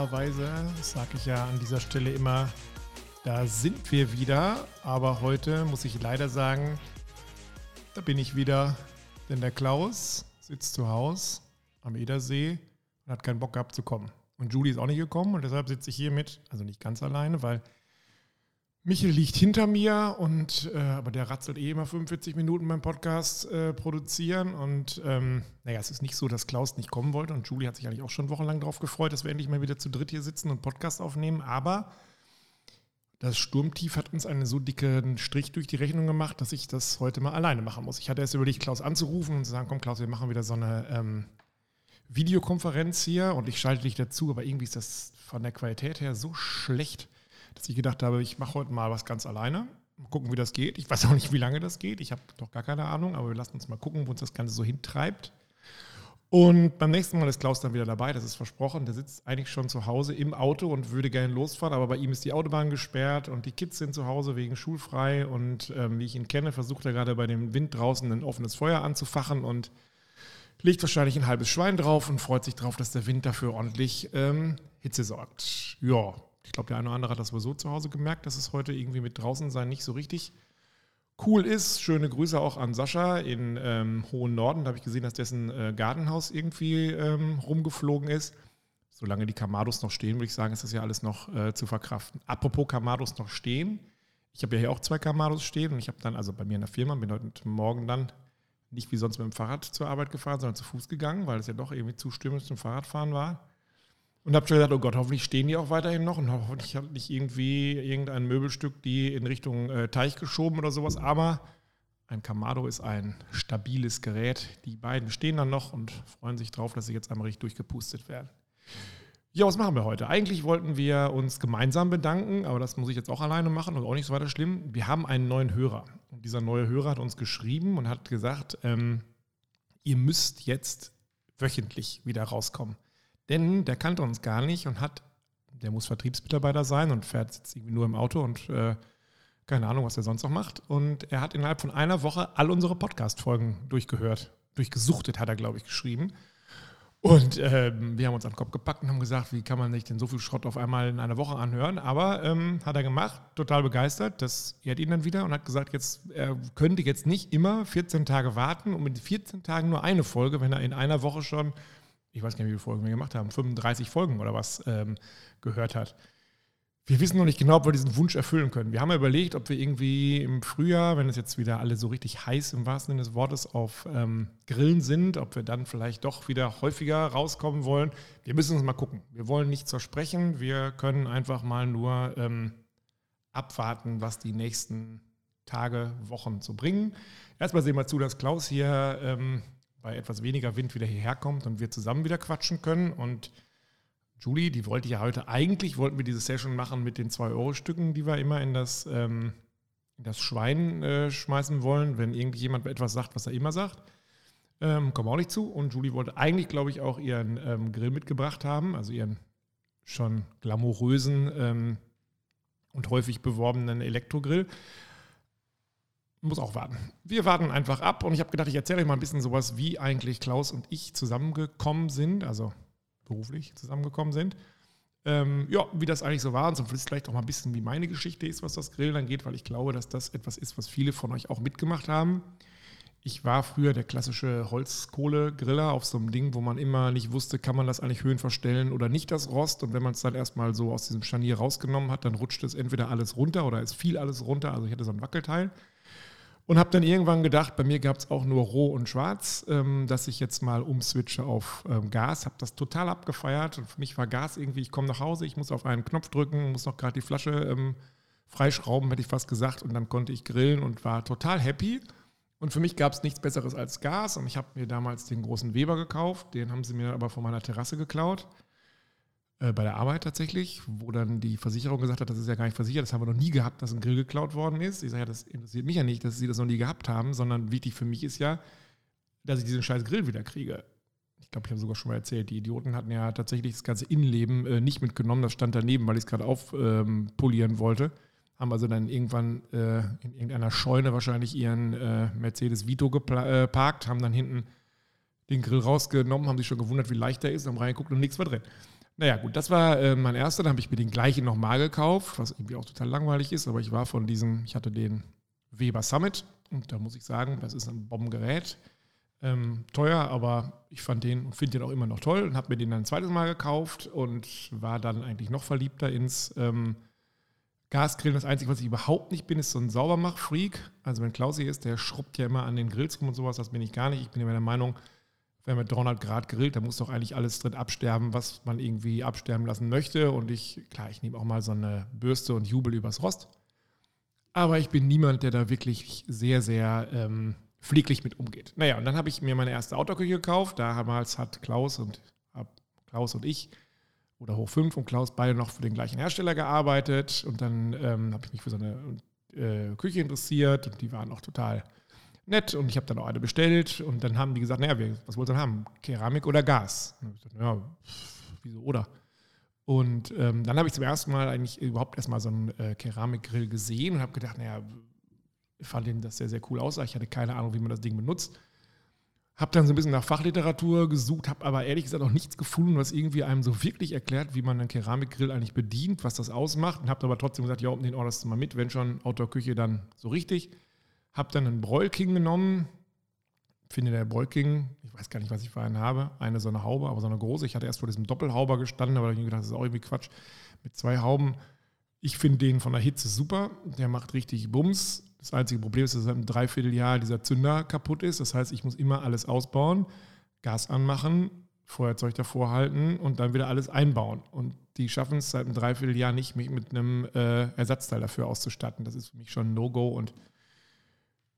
Normalerweise sage ich ja an dieser Stelle immer, da sind wir wieder. Aber heute muss ich leider sagen, da bin ich wieder. Denn der Klaus sitzt zu Hause am Edersee und hat keinen Bock gehabt zu kommen. Und Julie ist auch nicht gekommen und deshalb sitze ich hier mit, also nicht ganz alleine, weil Michel liegt hinter mir und äh, aber der ratzelt eh immer 45 Minuten beim Podcast äh, produzieren. Und ähm, naja, es ist nicht so, dass Klaus nicht kommen wollte und Julie hat sich eigentlich auch schon wochenlang darauf gefreut, dass wir endlich mal wieder zu dritt hier sitzen und Podcast aufnehmen. Aber das Sturmtief hat uns einen so dicken Strich durch die Rechnung gemacht, dass ich das heute mal alleine machen muss. Ich hatte erst überlegt, Klaus anzurufen und zu sagen, komm Klaus, wir machen wieder so eine ähm, Videokonferenz hier und ich schalte dich dazu, aber irgendwie ist das von der Qualität her so schlecht dass ich gedacht habe, ich mache heute mal was ganz alleine. Mal gucken, wie das geht. Ich weiß auch nicht, wie lange das geht. Ich habe doch gar keine Ahnung, aber wir lassen uns mal gucken, wo uns das Ganze so hintreibt. Und beim nächsten Mal ist Klaus dann wieder dabei, das ist versprochen. Der sitzt eigentlich schon zu Hause im Auto und würde gerne losfahren, aber bei ihm ist die Autobahn gesperrt und die Kids sind zu Hause wegen schulfrei. Und ähm, wie ich ihn kenne, versucht er gerade bei dem Wind draußen ein offenes Feuer anzufachen und legt wahrscheinlich ein halbes Schwein drauf und freut sich drauf, dass der Wind dafür ordentlich ähm, Hitze sorgt. Ja, ich glaube, der eine oder andere hat das sowieso zu Hause gemerkt, dass es heute irgendwie mit draußen sein nicht so richtig cool ist. Schöne Grüße auch an Sascha in ähm, Hohen Norden. Da habe ich gesehen, dass dessen äh, Gartenhaus irgendwie ähm, rumgeflogen ist. Solange die Kamados noch stehen, würde ich sagen, ist das ja alles noch äh, zu verkraften. Apropos Kamados noch stehen. Ich habe ja hier auch zwei Kamados stehen und ich habe dann, also bei mir in der Firma, bin heute Morgen dann nicht wie sonst mit dem Fahrrad zur Arbeit gefahren, sondern zu Fuß gegangen, weil es ja doch irgendwie zu stürmisch zum Fahrradfahren war. Und habe schon gedacht, oh Gott, hoffentlich stehen die auch weiterhin noch und hoffentlich hat nicht irgendwie irgendein Möbelstück die in Richtung äh, Teich geschoben oder sowas. Aber ein Kamado ist ein stabiles Gerät. Die beiden stehen dann noch und freuen sich drauf, dass sie jetzt einmal richtig durchgepustet werden. Ja, was machen wir heute? Eigentlich wollten wir uns gemeinsam bedanken, aber das muss ich jetzt auch alleine machen und auch nicht so weiter schlimm. Wir haben einen neuen Hörer. Und dieser neue Hörer hat uns geschrieben und hat gesagt, ähm, ihr müsst jetzt wöchentlich wieder rauskommen. Denn der kannte uns gar nicht und hat, der muss Vertriebsmitarbeiter sein und fährt jetzt irgendwie nur im Auto und äh, keine Ahnung, was er sonst noch macht. Und er hat innerhalb von einer Woche all unsere Podcast-Folgen durchgehört. Durchgesuchtet, hat er, glaube ich, geschrieben. Und ähm, wir haben uns an den Kopf gepackt und haben gesagt, wie kann man sich denn so viel Schrott auf einmal in einer Woche anhören? Aber ähm, hat er gemacht, total begeistert. Das ehrt ihn dann wieder und hat gesagt, jetzt er könnte jetzt nicht immer 14 Tage warten und mit 14 Tagen nur eine Folge, wenn er in einer Woche schon ich weiß gar nicht, wie viele Folgen wir gemacht haben, 35 Folgen oder was ähm, gehört hat. Wir wissen noch nicht genau, ob wir diesen Wunsch erfüllen können. Wir haben ja überlegt, ob wir irgendwie im Frühjahr, wenn es jetzt wieder alle so richtig heiß im wahrsten Sinne des Wortes auf ähm, Grillen sind, ob wir dann vielleicht doch wieder häufiger rauskommen wollen. Wir müssen uns mal gucken. Wir wollen nichts versprechen. Wir können einfach mal nur ähm, abwarten, was die nächsten Tage, Wochen so bringen. Erstmal sehen wir zu, dass Klaus hier ähm, bei etwas weniger Wind wieder hierher kommt und wir zusammen wieder quatschen können. Und Julie, die wollte ja heute, eigentlich wollten wir diese Session machen mit den 2-Euro-Stücken, die wir immer in das, ähm, in das Schwein äh, schmeißen wollen, wenn irgendjemand etwas sagt, was er immer sagt. Ähm, kommen auch nicht zu. Und Julie wollte eigentlich, glaube ich, auch ihren ähm, Grill mitgebracht haben, also ihren schon glamourösen ähm, und häufig beworbenen Elektrogrill muss auch warten. Wir warten einfach ab und ich habe gedacht, ich erzähle euch mal ein bisschen sowas, wie eigentlich Klaus und ich zusammengekommen sind, also beruflich zusammengekommen sind. Ähm, ja, wie das eigentlich so war und so vielleicht auch mal ein bisschen, wie meine Geschichte ist, was das Grillen angeht, weil ich glaube, dass das etwas ist, was viele von euch auch mitgemacht haben. Ich war früher der klassische Holzkohle-Griller auf so einem Ding, wo man immer nicht wusste, kann man das eigentlich Höhen verstellen oder nicht, das Rost. Und wenn man es dann erstmal so aus diesem Scharnier rausgenommen hat, dann rutscht es entweder alles runter oder es fiel alles runter. Also ich hatte so ein Wackelteil. Und habe dann irgendwann gedacht, bei mir gab es auch nur roh und schwarz, ähm, dass ich jetzt mal umswitche auf ähm, Gas. Habe das total abgefeiert. Und für mich war Gas irgendwie, ich komme nach Hause, ich muss auf einen Knopf drücken, muss noch gerade die Flasche ähm, freischrauben, hätte ich fast gesagt. Und dann konnte ich grillen und war total happy. Und für mich gab es nichts Besseres als Gas. Und ich habe mir damals den großen Weber gekauft. Den haben sie mir aber von meiner Terrasse geklaut. Äh, bei der Arbeit tatsächlich, wo dann die Versicherung gesagt hat, das ist ja gar nicht versichert, das haben wir noch nie gehabt, dass ein Grill geklaut worden ist. Ich sage ja, das interessiert mich ja nicht, dass sie das noch nie gehabt haben, sondern wichtig für mich ist ja, dass ich diesen scheiß Grill wieder kriege. Ich glaube, ich habe sogar schon mal erzählt, die Idioten hatten ja tatsächlich das ganze Innenleben äh, nicht mitgenommen, das stand daneben, weil ich es gerade aufpolieren ähm, wollte. Haben also dann irgendwann äh, in irgendeiner Scheune wahrscheinlich ihren äh, Mercedes Vito geparkt, äh, haben dann hinten den Grill rausgenommen, haben sich schon gewundert, wie leicht der ist, haben reingeguckt und nichts war drin. Naja, gut, das war äh, mein erster. Dann habe ich mir den gleichen nochmal gekauft, was irgendwie auch total langweilig ist. Aber ich war von diesem, ich hatte den Weber Summit und da muss ich sagen, das ist ein Bombengerät. Ähm, teuer, aber ich fand den und finde den auch immer noch toll und habe mir den dann ein zweites Mal gekauft und war dann eigentlich noch verliebter ins ähm, Gasgrillen. Das Einzige, was ich überhaupt nicht bin, ist so ein Saubermach-Freak. Also wenn Klaus hier ist, der schrubbt ja immer an den Grills rum und sowas, das bin ich gar nicht. Ich bin immer der Meinung, wenn man 300 Grad grillt, dann muss doch eigentlich alles drin absterben, was man irgendwie absterben lassen möchte. Und ich, klar, ich nehme auch mal so eine Bürste und jubel übers Rost. Aber ich bin niemand, der da wirklich sehr, sehr ähm, pfleglich mit umgeht. Naja, und dann habe ich mir meine erste Autoküche gekauft. Damals hat Klaus und Klaus und ich oder Hoch 5 und Klaus beide noch für den gleichen Hersteller gearbeitet. Und dann ähm, habe ich mich für so eine äh, Küche interessiert und die waren auch total nett. Und ich habe dann auch eine bestellt und dann haben die gesagt, naja, was wollt ihr denn haben? Keramik oder Gas? Und ich gesagt, ja, wieso oder? Und ähm, dann habe ich zum ersten Mal eigentlich überhaupt erstmal so einen äh, Keramikgrill gesehen und habe gedacht, naja, fand den das sehr, sehr cool aus. Ich hatte keine Ahnung, wie man das Ding benutzt. Habe dann so ein bisschen nach Fachliteratur gesucht, habe aber ehrlich gesagt auch nichts gefunden, was irgendwie einem so wirklich erklärt, wie man einen Keramikgrill eigentlich bedient, was das ausmacht. Und habe aber trotzdem gesagt, ja, den orderst du mal mit, wenn schon Outdoor-Küche, dann so richtig. Habe dann einen Broilking genommen. Finde der Broilking, ich weiß gar nicht, was ich für einen habe, eine so eine Haube, aber so eine große. Ich hatte erst vor diesem Doppelhauber gestanden, aber da habe ich gedacht, das ist auch irgendwie Quatsch. Mit zwei Hauben. Ich finde den von der Hitze super. Der macht richtig Bums das einzige Problem ist, dass seit einem Dreivierteljahr dieser Zünder kaputt ist. Das heißt, ich muss immer alles ausbauen, Gas anmachen, Feuerzeug davor halten und dann wieder alles einbauen. Und die schaffen es seit einem Dreivierteljahr nicht, mich mit einem äh, Ersatzteil dafür auszustatten. Das ist für mich schon ein No-Go und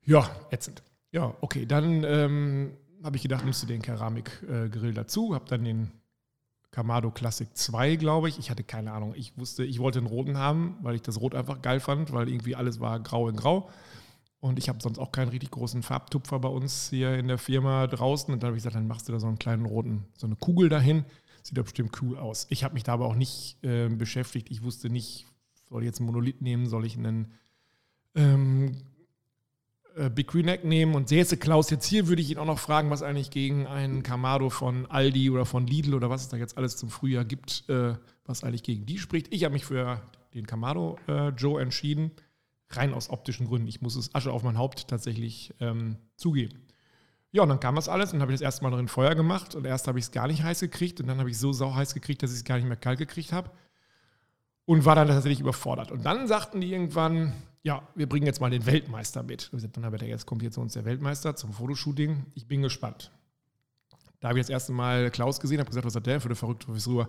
ja, ätzend. Ja, okay, dann ähm, habe ich gedacht, nimmst du den Keramikgrill dazu, habe dann den Kamado Classic 2, glaube ich. Ich hatte keine Ahnung. Ich wusste, ich wollte einen roten haben, weil ich das Rot einfach geil fand, weil irgendwie alles war grau in grau. Und ich habe sonst auch keinen richtig großen Farbtupfer bei uns hier in der Firma draußen. Und da habe ich gesagt, dann machst du da so einen kleinen roten, so eine Kugel dahin. Sieht doch bestimmt cool aus. Ich habe mich da aber auch nicht äh, beschäftigt. Ich wusste nicht, soll ich jetzt einen Monolith nehmen, soll ich einen ähm, äh, Big Green Egg nehmen und säße Klaus jetzt hier, würde ich ihn auch noch fragen, was eigentlich gegen einen Kamado von Aldi oder von Lidl oder was es da jetzt alles zum Frühjahr gibt, äh, was eigentlich gegen die spricht. Ich habe mich für den Kamado äh, Joe entschieden, rein aus optischen Gründen. Ich muss es Asche auf mein Haupt tatsächlich ähm, zugeben. Ja, und dann kam das alles und habe ich das erste Mal drin Feuer gemacht und erst habe ich es gar nicht heiß gekriegt und dann habe ich so sau heiß gekriegt, dass ich es gar nicht mehr kalt gekriegt habe und war dann tatsächlich überfordert. Und dann sagten die irgendwann, ja, wir bringen jetzt mal den Weltmeister mit. Dann habe ich jetzt kommt hier zu uns der Weltmeister zum Fotoshooting. Ich bin gespannt. Da habe ich das erste Mal Klaus gesehen, habe gesagt, was hat der für eine verrückte Frisur?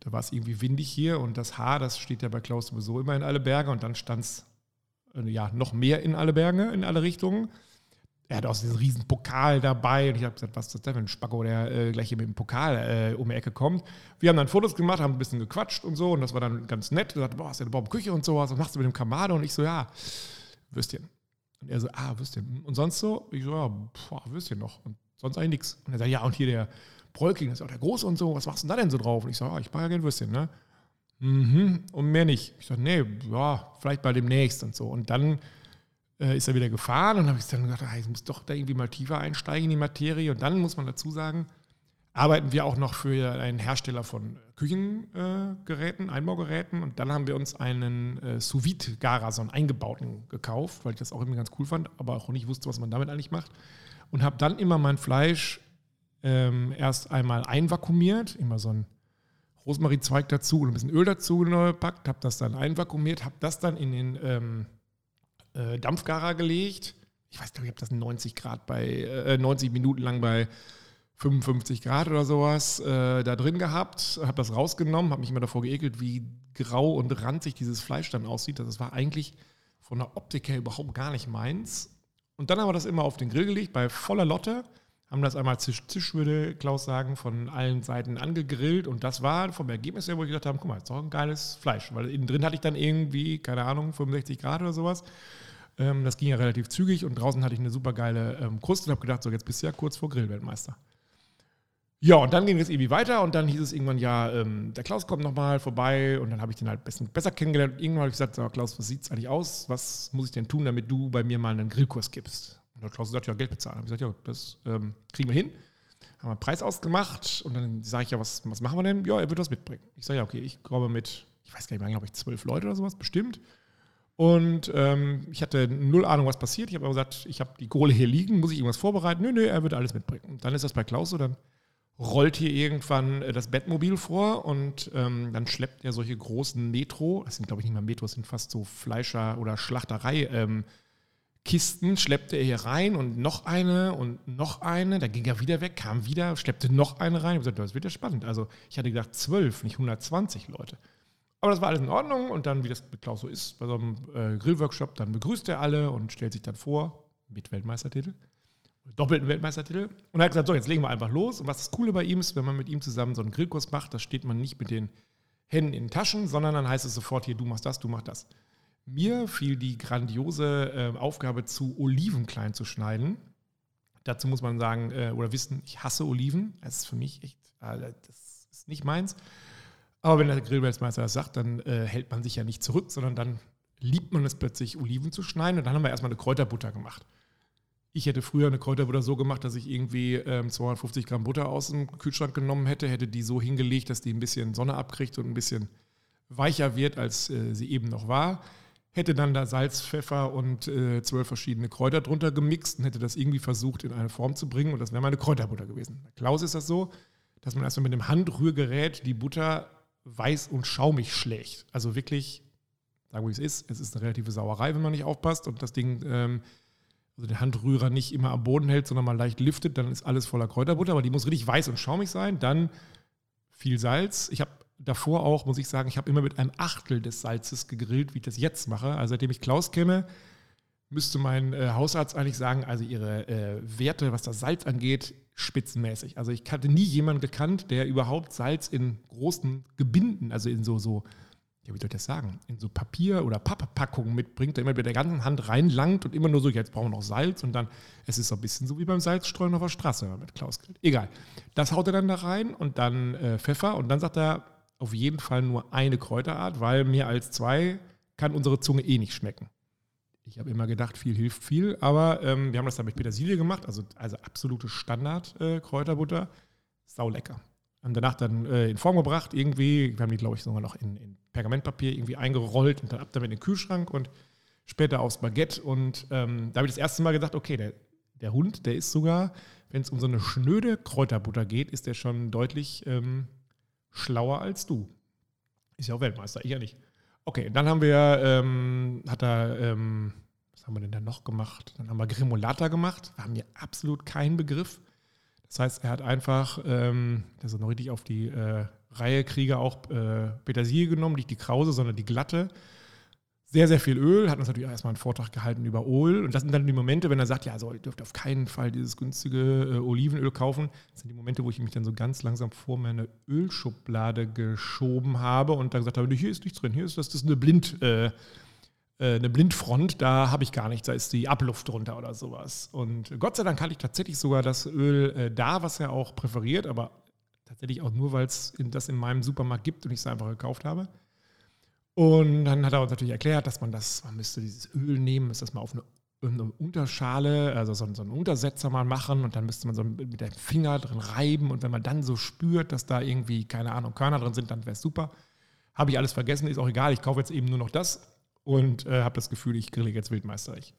Da war es irgendwie windig hier und das Haar, das steht ja bei Klaus sowieso immer in alle Berge und dann stand es äh, ja, noch mehr in alle Berge, in alle Richtungen er hat auch diesen riesen Pokal dabei und ich habe gesagt, was ist das denn für ein Spacko, der äh, gleich hier mit dem Pokal äh, um die Ecke kommt. Wir haben dann Fotos gemacht, haben ein bisschen gequatscht und so und das war dann ganz nett. Er sagte, boah, hast du eine Baumküche und sowas, was machst du mit dem Kamado? Und ich so, ja, Würstchen. Und er so, ah, Würstchen. Und sonst so? Ich so, ja, boah, Würstchen noch. Und sonst eigentlich nichts. Und er sagt, ja, und hier der Bräuking, das ist auch der Große und so, was machst du denn da denn so drauf? Und ich so, ja, ich mache ja gerne Würstchen, ne? Mhm, und mehr nicht. Ich sage, nee, ja, vielleicht bei demnächst und so. Und dann äh, ist er wieder gefahren und habe ich dann gedacht, ah, ich muss doch da irgendwie mal tiefer einsteigen in die Materie. Und dann muss man dazu sagen, arbeiten wir auch noch für einen Hersteller von Küchengeräten, äh, Einbaugeräten. Und dann haben wir uns einen äh, sous so einen eingebauten, gekauft, weil ich das auch irgendwie ganz cool fand, aber auch nicht wusste, was man damit eigentlich macht. Und habe dann immer mein Fleisch ähm, erst einmal einvakuumiert, immer so ein Rosmarinzweig dazu und ein bisschen Öl dazu gepackt, habe das dann einvakuumiert, habe das dann in den ähm, äh, Dampfgarer gelegt. Ich weiß nicht, ich habe das 90 Grad bei, äh, 90 Minuten lang bei 55 Grad oder sowas äh, da drin gehabt, habe das rausgenommen, habe mich immer davor geekelt, wie grau und ranzig dieses Fleisch dann aussieht. Das war eigentlich von der Optik her überhaupt gar nicht meins. Und dann haben wir das immer auf den Grill gelegt, bei voller Lotte, haben das einmal zisch, zisch würde Klaus sagen, von allen Seiten angegrillt. Und das war vom Ergebnis her, wo ich gedacht habe, guck mal, ist doch ein geiles Fleisch. Weil innen drin hatte ich dann irgendwie, keine Ahnung, 65 Grad oder sowas. Ähm, das ging ja relativ zügig und draußen hatte ich eine super geile ähm, Kruste und habe gedacht, so jetzt bist du ja kurz vor Grillweltmeister. Ja, und dann ging es irgendwie weiter und dann hieß es irgendwann, ja, ähm, der Klaus kommt nochmal vorbei und dann habe ich den halt bisschen besser kennengelernt. Irgendwann habe ich gesagt, so, Klaus, was sieht es eigentlich aus? Was muss ich denn tun, damit du bei mir mal einen Grillkurs gibst? Und der Klaus gesagt, ja, Geld bezahlen. Habe ich gesagt, ja, das ähm, kriegen wir hin. haben wir einen Preis ausgemacht und dann sage ich ja, was, was machen wir denn? Ja, er wird was mitbringen. Ich sage ja, okay, ich komme mit, ich weiß gar nicht mehr, glaube ich, zwölf Leute oder sowas, bestimmt. Und ähm, ich hatte null Ahnung, was passiert. Ich habe aber gesagt, ich habe die Kohle hier liegen, muss ich irgendwas vorbereiten? Nö, nö, er wird alles mitbringen. Und dann ist das bei Klaus so, dann rollt hier irgendwann äh, das Bettmobil vor und ähm, dann schleppt er solche großen Metro, das sind glaube ich nicht mal Metro, das sind fast so Fleischer- oder Schlachterei- ähm, schleppte er hier rein und noch eine und noch eine. Da ging er wieder weg, kam wieder, schleppte noch eine rein. Ich gesagt, das wird ja spannend. Also ich hatte gedacht, zwölf, nicht 120 Leute. Aber das war alles in Ordnung und dann, wie das mit Klaus so ist, bei so einem äh, Grillworkshop, dann begrüßt er alle und stellt sich dann vor mit Weltmeistertitel, doppelten Weltmeistertitel. Und er hat gesagt, so, jetzt legen wir einfach los. Und was das Coole bei ihm ist, wenn man mit ihm zusammen so einen Grillkurs macht, da steht man nicht mit den Händen in den Taschen, sondern dann heißt es sofort hier, du machst das, du machst das. Mir fiel die grandiose äh, Aufgabe zu, Oliven klein zu schneiden. Dazu muss man sagen äh, oder wissen, ich hasse Oliven. Das ist für mich echt, äh, das ist nicht meins. Aber wenn der Grillweltmeister das sagt, dann äh, hält man sich ja nicht zurück, sondern dann liebt man es plötzlich, Oliven zu schneiden. Und dann haben wir erstmal eine Kräuterbutter gemacht. Ich hätte früher eine Kräuterbutter so gemacht, dass ich irgendwie ähm, 250 Gramm Butter aus dem Kühlschrank genommen hätte, hätte die so hingelegt, dass die ein bisschen Sonne abkriegt und ein bisschen weicher wird, als äh, sie eben noch war hätte dann da Salz, Pfeffer und äh, zwölf verschiedene Kräuter drunter gemixt und hätte das irgendwie versucht in eine Form zu bringen und das wäre meine Kräuterbutter gewesen. Bei Klaus ist das so, dass man erstmal mit dem Handrührgerät die Butter weiß und schaumig schlägt. Also wirklich, sagen wir es ist, es ist eine relative Sauerei, wenn man nicht aufpasst und das Ding, ähm, also den Handrührer nicht immer am Boden hält, sondern mal leicht liftet, dann ist alles voller Kräuterbutter, aber die muss richtig weiß und schaumig sein. Dann viel Salz. Ich habe davor auch, muss ich sagen, ich habe immer mit einem Achtel des Salzes gegrillt, wie ich das jetzt mache. Also seitdem ich Klaus kenne, müsste mein äh, Hausarzt eigentlich sagen, also ihre äh, Werte, was das Salz angeht, spitzenmäßig. Also ich hatte nie jemanden gekannt, der überhaupt Salz in großen Gebinden, also in so, so ja, wie soll ich das sagen, in so Papier- oder Papppackungen mitbringt, der immer mit der ganzen Hand reinlangt und immer nur so, jetzt brauchen wir noch Salz und dann, es ist so ein bisschen so wie beim Salzstreuen auf der Straße, wenn man mit Klaus grillt. Egal. Das haut er dann da rein und dann äh, Pfeffer und dann sagt er, auf jeden Fall nur eine Kräuterart, weil mehr als zwei kann unsere Zunge eh nicht schmecken. Ich habe immer gedacht, viel hilft viel, aber ähm, wir haben das dann mit Petersilie gemacht, also, also absolute Standard-Kräuterbutter. Äh, Sau lecker. Haben danach dann äh, in Form gebracht, irgendwie, wir haben die, glaube ich, sogar noch in, in, Pergamentpapier irgendwie eingerollt und dann ab damit in den Kühlschrank und später aufs Baguette. Und ähm, da habe ich das erste Mal gedacht, okay, der, der Hund, der ist sogar, wenn es um so eine schnöde Kräuterbutter geht, ist der schon deutlich ähm, schlauer als du. Ist ja auch Weltmeister, ich ja nicht. Okay, dann haben wir, ähm, hat er, ähm, was haben wir denn da noch gemacht? Dann haben wir Gremolata gemacht. Wir haben hier absolut keinen Begriff. Das heißt, er hat einfach, ähm, ist noch richtig auf die äh, Reihe Krieger auch äh, Petersilie genommen, nicht die Krause, sondern die glatte sehr, sehr viel Öl, hat uns natürlich erstmal einen Vortrag gehalten über Öl. Und das sind dann die Momente, wenn er sagt, ja, also ihr dürft auf keinen Fall dieses günstige äh, Olivenöl kaufen. Das sind die Momente, wo ich mich dann so ganz langsam vor meine Ölschublade geschoben habe und dann gesagt habe, hier ist nichts drin, hier ist das, das ist eine Blind, äh, äh, eine Blindfront, da habe ich gar nichts, da ist die Abluft drunter oder sowas. Und Gott sei Dank hatte ich tatsächlich sogar das Öl äh, da, was er auch präferiert, aber tatsächlich auch nur, weil es das in meinem Supermarkt gibt und ich es einfach gekauft habe. Und dann hat er uns natürlich erklärt, dass man das, man müsste dieses Öl nehmen, müsste das mal auf eine, eine Unterschale, also so, so, einen Untersetzer mal machen und dann müsste man so mit dem Finger drin reiben und wenn man dann so spürt, dass da irgendwie, keine Ahnung, Körner drin sind, dann wäre es super. Habe ich alles vergessen, ist auch egal, ich kaufe jetzt eben nur noch das und äh, habe das Gefühl, ich grille jetzt Wildmeisterich.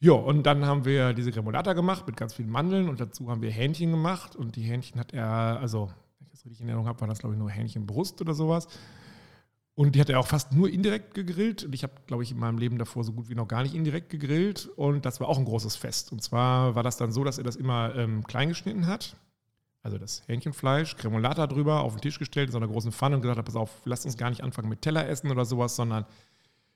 Ja, und dann haben wir diese Gremolata gemacht mit ganz vielen Mandeln und dazu haben wir Hähnchen gemacht und die Hähnchen hat er, also, wenn ich das richtig in Erinnerung habe, war das glaube ich nur Hähnchenbrust oder sowas. Und die hat er auch fast nur indirekt gegrillt. Und ich habe, glaube ich, in meinem Leben davor so gut wie noch gar nicht indirekt gegrillt. Und das war auch ein großes Fest. Und zwar war das dann so, dass er das immer ähm, klein geschnitten hat. Also das Hähnchenfleisch, Cremolata drüber, auf den Tisch gestellt in so einer großen Pfanne und gesagt hat, pass auf, lasst uns gar nicht anfangen mit Teller essen oder sowas, sondern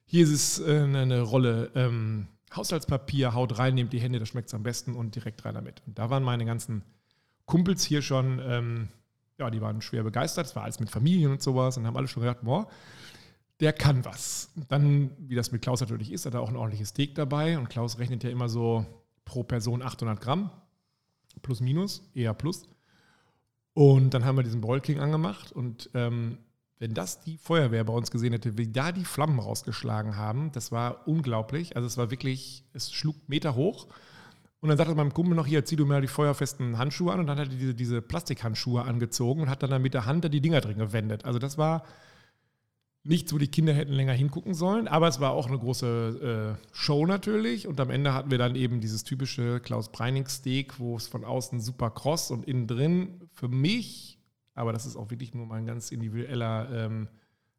hier ist es äh, eine Rolle ähm, Haushaltspapier, haut rein, nehmt die Hände, das schmeckt am besten und direkt rein damit. Und da waren meine ganzen Kumpels hier schon ähm, ja, die waren schwer begeistert. Es war alles mit Familien und sowas und haben alle schon gedacht, boah, der kann was. Dann, wie das mit Klaus natürlich ist, hat er auch ein ordentliches Steak dabei und Klaus rechnet ja immer so pro Person 800 Gramm, plus minus, eher plus. Und dann haben wir diesen King angemacht und ähm, wenn das die Feuerwehr bei uns gesehen hätte, wie da die Flammen rausgeschlagen haben, das war unglaublich. Also es war wirklich, es schlug Meter hoch Und dann sagte meinem Kumpel noch, hier, zieh du mir die feuerfesten Handschuhe an. Und dann hat er diese, diese Plastikhandschuhe angezogen und hat dann, dann mit der Hand da die Dinger drin gewendet. Also das war nichts, wo die Kinder hätten länger hingucken sollen. Aber es war auch eine große äh, Show natürlich. Und am Ende hatten wir dann eben dieses typische Klaus Breining-Steak, wo es von außen super kross und innen drin für mich, aber das ist auch wirklich nur mein ganz individueller ähm,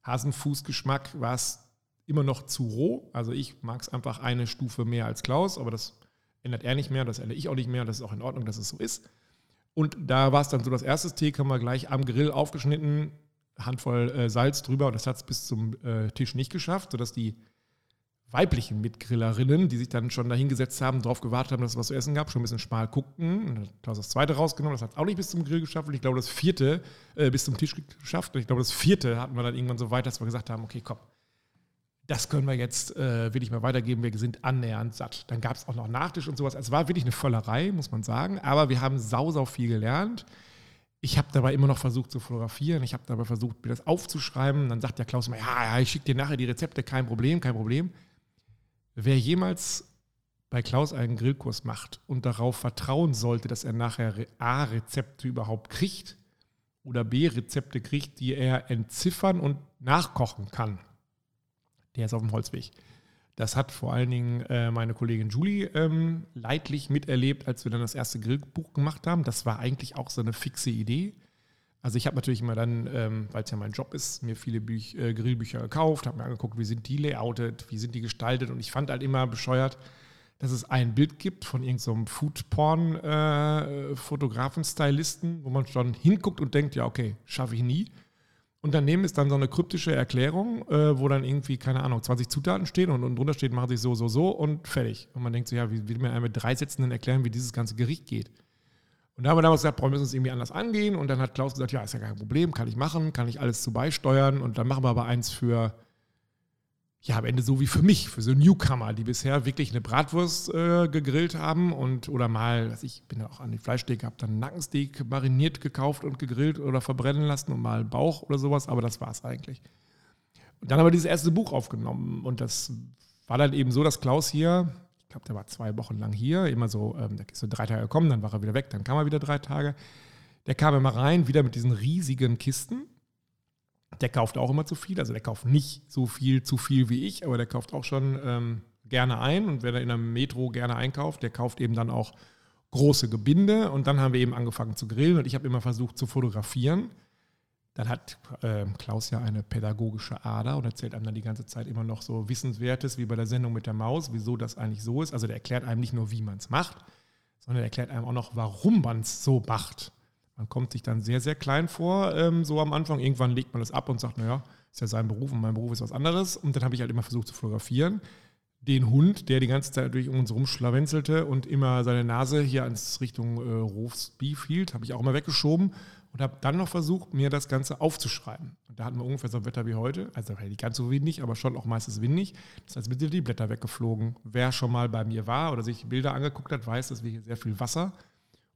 Hasenfußgeschmack, war es immer noch zu roh. Also ich mag es einfach eine Stufe mehr als Klaus, aber das ändert er nicht mehr, das ändere ich auch nicht mehr, das ist auch in Ordnung, dass es so ist. Und da war es dann so, das erste Steak haben wir gleich am Grill aufgeschnitten, Handvoll äh, Salz drüber und das hat es bis zum äh, Tisch nicht geschafft, sodass die weiblichen Mitgrillerinnen, die sich dann schon dahingesetzt haben, darauf gewartet haben, dass es was zu essen gab, schon ein bisschen schmal guckten. Und dann hat das zweite rausgenommen, das hat auch nicht bis zum Grill geschafft. Und ich glaube, das vierte äh, bis zum Tisch geschafft. Und ich glaube, das vierte hatten wir dann irgendwann so weit, dass wir gesagt haben, okay, komm, das können wir jetzt äh, wirklich mal weitergeben. Wir sind annähernd satt. Dann gab es auch noch Nachtisch und sowas. Es war wirklich eine Völlerei, muss man sagen. Aber wir haben sau, sau viel gelernt. Ich habe dabei immer noch versucht zu fotografieren. Ich habe dabei versucht, mir das aufzuschreiben. Dann sagt der Klaus immer, ja, ja, ich schicke dir nachher die Rezepte. Kein Problem, kein Problem. Wer jemals bei Klaus einen Grillkurs macht und darauf vertrauen sollte, dass er nachher A, Rezepte überhaupt kriegt oder B, Rezepte kriegt, die er entziffern und nachkochen kann, der ist auf dem Holzweg. Das hat vor allen Dingen äh, meine Kollegin Julie ähm, leidlich miterlebt, als wir dann das erste Grillbuch gemacht haben. Das war eigentlich auch so eine fixe Idee. Also ich habe natürlich immer dann, ähm, weil es ja mein Job ist, mir viele Büch, äh, Grillbücher gekauft, habe mir angeguckt, wie sind die layoutet, wie sind die gestaltet und ich fand halt immer bescheuert, dass es ein Bild gibt von irgendeinem so Foodporn-Fotografen-Stylisten, äh, wo man schon hinguckt und denkt, ja okay, schaffe ich nie. Und daneben ist dann so eine kryptische Erklärung, äh, wo dann irgendwie, keine Ahnung, 20 Zutaten stehen und, und drunter steht, machen sich so, so, so und fertig. Und man denkt so, ja, wie will mir einer mit drei Sätzen dann erklären, wie dieses ganze Gericht geht? Und da haben wir damals gesagt, wir müssen es irgendwie anders angehen. Und dann hat Klaus gesagt, ja, ist ja kein Problem, kann ich machen, kann ich alles zu beisteuern. Und dann machen wir aber eins für, ja, am Ende so wie für mich, für so Newcomer, die bisher wirklich eine Bratwurst äh, gegrillt haben und oder mal, was ich bin ja auch an die Fleischsteak, habe dann Nackensteak mariniert gekauft und gegrillt oder verbrennen lassen und mal Bauch oder sowas, aber das war es eigentlich. Und dann haben wir dieses erste Buch aufgenommen und das war dann eben so, dass Klaus hier, ich glaube, der war zwei Wochen lang hier, immer so, ähm, der ist so drei Tage gekommen, dann war er wieder weg, dann kam er wieder drei Tage. Der kam immer rein, wieder mit diesen riesigen Kisten. Der kauft auch immer zu viel, also der kauft nicht so viel zu viel wie ich, aber der kauft auch schon ähm, gerne ein. Und wer da in der Metro gerne einkauft, der kauft eben dann auch große Gebinde. Und dann haben wir eben angefangen zu grillen und ich habe immer versucht zu fotografieren. Dann hat äh, Klaus ja eine pädagogische Ader und erzählt einem dann die ganze Zeit immer noch so Wissenswertes wie bei der Sendung mit der Maus, wieso das eigentlich so ist. Also der erklärt einem nicht nur, wie man es macht, sondern er erklärt einem auch noch, warum man es so macht. Man kommt sich dann sehr, sehr klein vor, ähm, so am Anfang. Irgendwann legt man das ab und sagt, naja, ist ja sein Beruf und mein Beruf ist was anderes. Und dann habe ich halt immer versucht zu fotografieren. Den Hund, der die ganze Zeit durch uns rumschlawenzelte und immer seine Nase hier ans Richtung äh, Roastbeef hielt, habe ich auch immer weggeschoben und habe dann noch versucht, mir das Ganze aufzuschreiben. Und da hatten wir ungefähr so ein Wetter wie heute, also nicht ganz so windig, aber schon auch meistens windig. Das heißt, sind die Blätter weggeflogen. Wer schon mal bei mir war oder sich Bilder angeguckt hat, weiß, dass wir hier sehr viel Wasser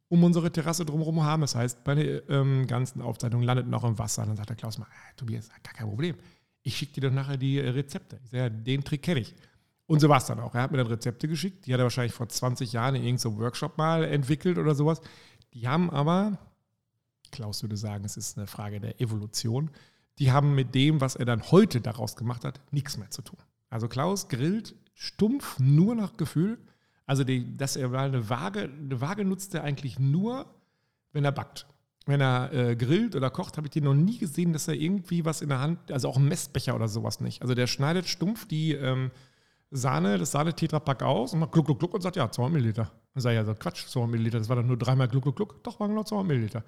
um unsere Terrasse drumherum haben. Das heißt, bei der ähm, ganzen Aufzeichnung landet noch im Wasser. dann sagt der Klaus mal, ah, Tobias, gar kein Problem. Ich schicke dir doch nachher die äh, Rezepte. Ich sage, den Trick kenne ich. Und so war es dann auch. Er hat mir dann Rezepte geschickt. Die hat er wahrscheinlich vor 20 Jahren in irgendeinem Workshop mal entwickelt oder sowas. Die haben aber Klaus würde sagen, es ist eine Frage der Evolution. Die haben mit dem, was er dann heute daraus gemacht hat, nichts mehr zu tun. Also Klaus grillt stumpf nur nach Gefühl. Also die, dass er eine Waage, eine Waage nutzt er eigentlich nur, wenn er backt. Wenn er äh, grillt oder kocht, habe ich den noch nie gesehen, dass er irgendwie was in der Hand, also auch ein Messbecher oder sowas nicht. Also der schneidet stumpf die ähm, Sahne, das Sahne-Tetrapack aus und macht gluck, gluck, gluck und sagt, ja, 200 Milliliter. Dann sage ich, ja, so Quatsch, 200 Milliliter, das war dann nur dreimal gluck, gluck, gluck. Doch, waren genau 200 Milliliter.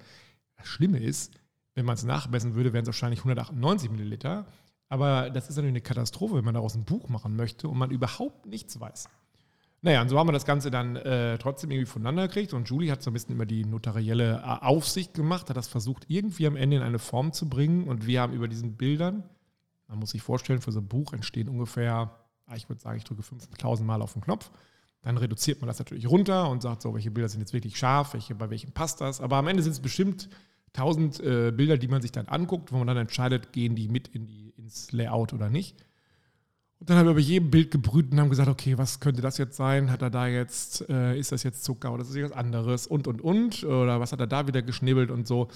Das Schlimme ist, wenn man es nachmessen würde, wären es wahrscheinlich 198 Milliliter. Aber das ist natürlich eine Katastrophe, wenn man daraus ein Buch machen möchte und man überhaupt nichts weiß. Naja, und so haben wir das Ganze dann äh, trotzdem irgendwie voneinander gekriegt. Und Julie hat so ein bisschen immer die notarielle äh, Aufsicht gemacht, hat das versucht, irgendwie am Ende in eine Form zu bringen. Und wir haben über diesen Bildern, man muss sich vorstellen, für so ein Buch entstehen ungefähr, ah, ich würde sagen, ich drücke 5000 Mal auf den Knopf. Dann reduziert man das natürlich runter und sagt so, welche Bilder sind jetzt wirklich scharf, welche, bei welchen passt das. Aber am Ende sind es bestimmt 1000 äh, Bilder, die man sich dann anguckt, wo man dann entscheidet, gehen die mit in die, ins Layout oder nicht. Und dann haben wir über jedem Bild gebrüht und haben gesagt, okay, was könnte das jetzt sein? Hat er da jetzt, äh, ist das jetzt Zucker oder ist das was anderes? Und, und, und. Oder was hat er da wieder geschnibbelt und so.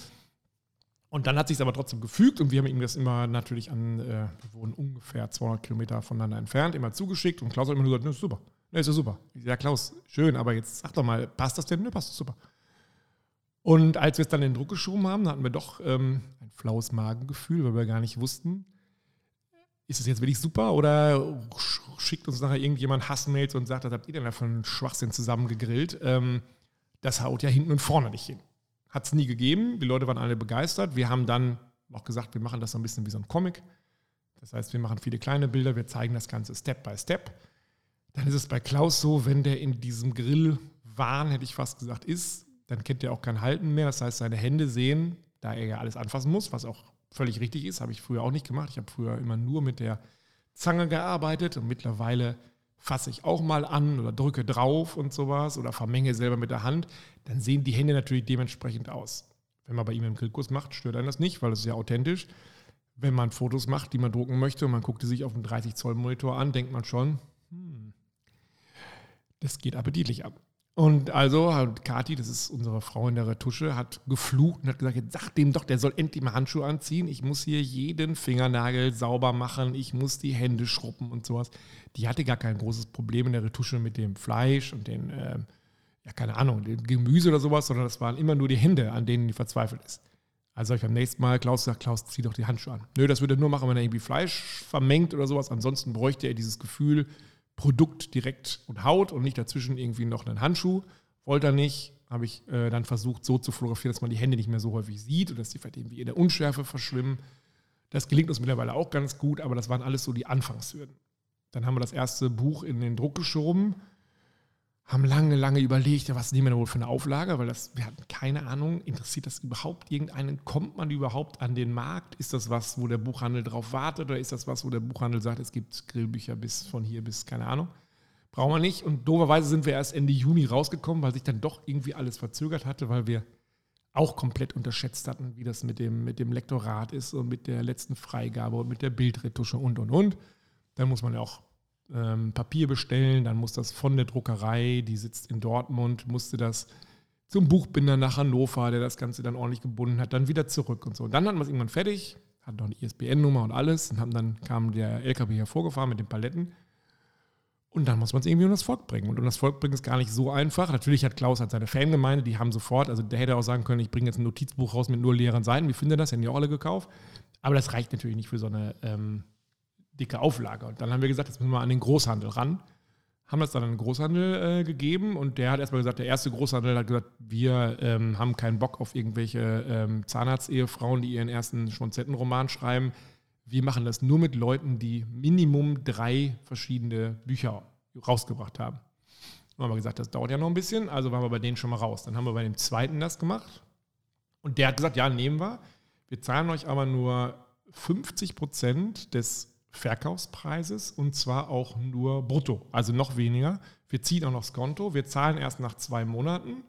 Und dann hat sich aber trotzdem gefügt und wir haben ihm das immer natürlich an, äh, wir wohnen ungefähr 200 Kilometer voneinander entfernt, immer zugeschickt. Und Klaus hat immer nur gesagt, ne, ist super. Ne, ist ja super. Ja, Klaus, schön, aber jetzt sag doch mal, passt das denn? Ne, passt das super. Und als wir es dann in den Druck geschoben haben, hatten wir doch ähm, ein flaues Magengefühl, weil wir gar nicht wussten, ist es jetzt wirklich super oder schickt uns nachher irgendjemand Hassmails und sagt, das habt ihr denn da für einen Schwachsinn zusammengegrillt? Ähm, das haut ja hinten und vorne nicht hin. Hat es nie gegeben. Die Leute waren alle begeistert. Wir haben dann auch gesagt, wir machen das so ein bisschen wie so ein Comic. Das heißt, wir machen viele kleine Bilder, wir zeigen das Ganze Step by Step. Dann ist es bei Klaus so, wenn der in diesem Grillwahn, hätte ich fast gesagt, ist, dann kennt er auch kein Halten mehr. Das heißt, seine Hände sehen, da er ja alles anfassen muss, was auch völlig richtig ist, habe ich früher auch nicht gemacht. Ich habe früher immer nur mit der Zange gearbeitet und mittlerweile fasse ich auch mal an oder drücke drauf und sowas oder vermenge selber mit der Hand, dann sehen die Hände natürlich dementsprechend aus. Wenn man bei ihm einen Grillkurs macht, stört einen das nicht, weil das ist ja authentisch. Wenn man Fotos macht, die man drucken möchte und man guckt die sich auf einem 30 Zoll Monitor an, denkt man schon, hm, das geht appetitlich ab. Und also hat Kati, das ist unsere Frau in der Retusche, hat geflucht und hat gesagt, jetzt sag dem doch, der soll endlich mal Handschuhe anziehen. Ich muss hier jeden Fingernagel sauber machen, ich muss die Hände schruppen und sowas. Die hatte gar kein großes Problem in der Retusche mit dem Fleisch und den, äh, ja keine Ahnung, dem Gemüse oder sowas, sondern das waren immer nur die Hände, an denen die verzweifelt ist. Also habe ich beim nächsten Mal Klaus gesagt, Klaus, zieh doch die Handschuhe an. Nö, das würde er nur machen, wenn er irgendwie Fleisch vermengt oder sowas. Ansonsten bräuchte er dieses Gefühl, Produkt direkt und Haut und nicht dazwischen irgendwie noch einen Handschuh. Wollte er nicht, habe ich äh, dann versucht, so zu fotografieren, dass man die Hände nicht mehr so häufig sieht und dass die vielleicht irgendwie in der Unschärfe verschwimmen. Das gelingt uns mittlerweile auch ganz gut, aber das waren alles so die Anfangshürden. Dann haben wir das erste Buch in den Druck geschoben haben lange, lange überlegt, was nehmen wir wohl für eine Auflage, weil das, wir hatten keine Ahnung, interessiert das überhaupt irgendeinen? Kommt man überhaupt an den Markt? Ist das was, wo der Buchhandel drauf wartet oder ist das was, wo der Buchhandel sagt, es gibt Grillbücher bis von hier bis, keine Ahnung? Brauchen wir nicht. Und dooferweise sind wir erst Ende Juni rausgekommen, weil sich dann doch irgendwie alles verzögert hatte, weil wir auch komplett unterschätzt hatten, wie das mit dem, mit dem Lektorat ist und mit der letzten Freigabe und mit der Bildretusche und, und, und. Dann muss man ja auch ähm, Papier bestellen, dann muss das von der Druckerei, die sitzt in Dortmund, musste das zum Buchbinder nach Hannover, der das Ganze dann ordentlich gebunden hat, dann wieder zurück und so. Und dann hatten wir es irgendwann fertig, hatten noch eine ISBN-Nummer und alles und haben dann kam der LKW hervorgefahren mit den Paletten. Und dann muss man es irgendwie um das Volk bringen. Und um das Volk bringen ist gar nicht so einfach. Natürlich hat Klaus hat seine Fangemeinde, die haben sofort, also der hätte auch sagen können, ich bringe jetzt ein Notizbuch raus mit nur leeren Seiten. Wie findet das? Hätten die auch alle gekauft. Aber das reicht natürlich nicht für so eine ähm, dicke Auflage. Und dann haben wir gesagt, jetzt müssen wir an den Großhandel ran. Haben das dann an den Großhandel äh, gegeben und der hat erstmal gesagt, der erste Großhandel hat gesagt, wir ähm, haben keinen Bock auf irgendwelche ähm, Zahnarztehefrauen, die ihren ersten Schmonzettenroman schreiben. Wir machen das nur mit Leuten, die Minimum drei verschiedene Bücher rausgebracht haben. Dann haben wir gesagt, das dauert ja noch ein bisschen, also waren wir bei denen schon mal raus. Dann haben wir bei dem zweiten das gemacht und der hat gesagt, ja, nehmen wir. Wir zahlen euch aber nur 50 Prozent des Verkaufspreises und zwar auch nur brutto, also noch weniger. Wir ziehen auch noch das Konto, wir zahlen erst nach zwei Monaten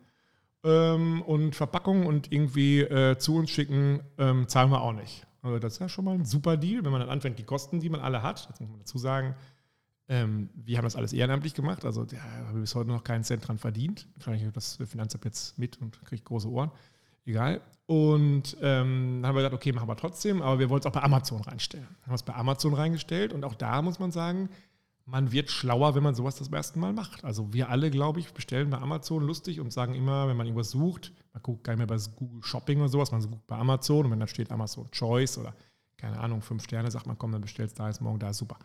ähm, und Verpackung und irgendwie äh, zu uns schicken, ähm, zahlen wir auch nicht. Also das ist ja schon mal ein super Deal, wenn man dann anfängt, die Kosten, die man alle hat, das muss man dazu sagen, ähm, wir haben das alles ehrenamtlich gemacht, also da haben wir bis heute noch keinen Cent dran verdient. Vielleicht das Finanzamt jetzt mit und kriegt große Ohren. Egal. Und ähm, dann haben wir gesagt, okay, machen wir trotzdem, aber wir wollen es auch bei Amazon reinstellen. Dann haben wir es bei Amazon reingestellt und auch da muss man sagen, man wird schlauer, wenn man sowas das erste Mal macht. Also wir alle, glaube ich, bestellen bei Amazon lustig und sagen immer, wenn man irgendwas sucht, man guckt gar nicht mehr bei Google Shopping oder sowas, man sucht bei Amazon und wenn da steht Amazon Choice oder keine Ahnung, fünf Sterne, sagt man, komm, dann bestellst du da, ist morgen da, super.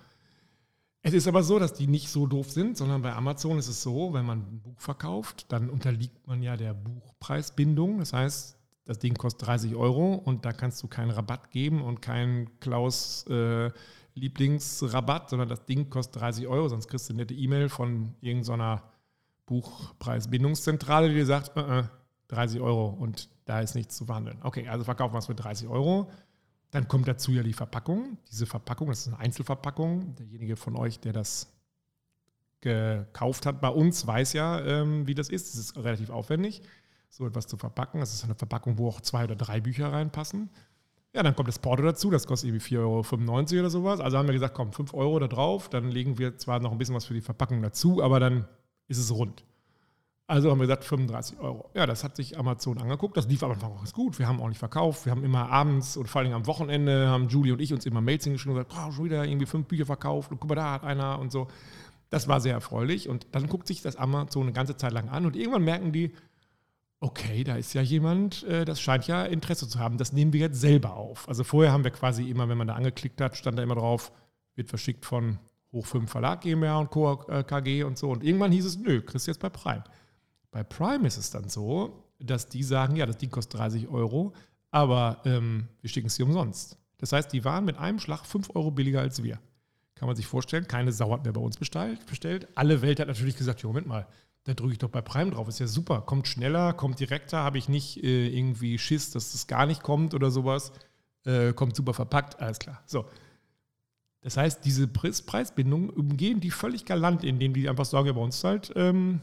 Es ist aber so, dass die nicht so doof sind, sondern bei Amazon ist es so, wenn man ein Buch verkauft, dann unterliegt man ja der Buchpreisbindung. Das heißt, das Ding kostet 30 Euro und da kannst du keinen Rabatt geben und keinen Klaus äh, Lieblingsrabatt, sondern das Ding kostet 30 Euro, sonst kriegst du eine nette E-Mail von irgendeiner Buchpreisbindungszentrale, die dir sagt, äh, äh, 30 Euro und da ist nichts zu verhandeln. Okay, also verkaufen wir es für 30 Euro. Dann kommt dazu ja die Verpackung. Diese Verpackung, das ist eine Einzelverpackung. Derjenige von euch, der das gekauft hat bei uns, weiß ja, ähm, wie das ist. Das ist relativ aufwendig so etwas zu verpacken. Das ist eine Verpackung, wo auch zwei oder drei Bücher reinpassen. Ja, dann kommt das Porto dazu, das kostet irgendwie 4,95 Euro oder sowas. Also haben wir gesagt, komm, 5 Euro da drauf, dann legen wir zwar noch ein bisschen was für die Verpackung dazu, aber dann ist es rund. Also haben wir gesagt, 35 Euro. Ja, das hat sich Amazon angeguckt. Das lief am Anfang auch ganz gut. Wir haben auch nicht verkauft. Wir haben immer abends und vor allem am Wochenende haben Julie und ich uns immer Mails hingeschrieben und gesagt, oh, schon wieder irgendwie fünf Bücher verkauft und guck mal, da hat einer und so. Das war sehr erfreulich. Und dann guckt sich das Amazon eine ganze Zeit lang an und irgendwann merken die, okay, da ist ja jemand, äh, das scheint ja Interesse zu haben. Das nehmen wir jetzt selber auf. Also vorher haben wir quasi immer, wenn man da angeklickt hat, stand da immer drauf, wird verschickt von Hoch 5 Verlag GmbH und Co. KG und so. Und irgendwann hieß es, nö, kriegst du jetzt bei Prime. Bei Prime ist es dann so, dass die sagen, ja, das Ding kostet 30 Euro, aber ähm, wir schicken es dir umsonst. Das heißt, die waren mit einem Schlag 5 Euro billiger als wir. Kann man sich vorstellen, keine Sau hat mehr bei uns bestellt. Alle Welt hat natürlich gesagt, ja, Moment mal, da drücke ich doch bei Prime drauf, ist ja super, kommt schneller, kommt direkter, habe ich nicht äh, irgendwie Schiss, dass das gar nicht kommt oder sowas. Äh, kommt super verpackt, alles klar. So. Das heißt, diese Preisbindung umgehen die völlig galant, indem die einfach sagen, ja, bei uns halt ähm,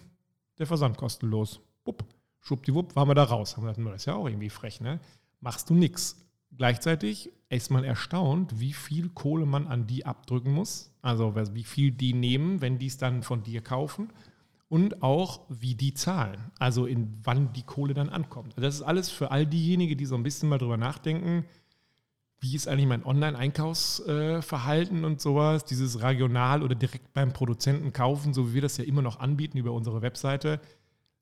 der Versand kostenlos. Bupp, schwuppdiwupp, waren wir da raus. Haben wir gedacht, das ist ja auch irgendwie frech, ne? Machst du nichts. Gleichzeitig ist man erstaunt, wie viel Kohle man an die abdrücken muss. Also wie viel die nehmen, wenn die es dann von dir kaufen. Und auch, wie die zahlen. Also in wann die Kohle dann ankommt. Also das ist alles für all diejenigen, die so ein bisschen mal drüber nachdenken, wie ist eigentlich mein Online-Einkaufsverhalten und sowas, dieses regional oder direkt beim Produzenten kaufen, so wie wir das ja immer noch anbieten über unsere Webseite,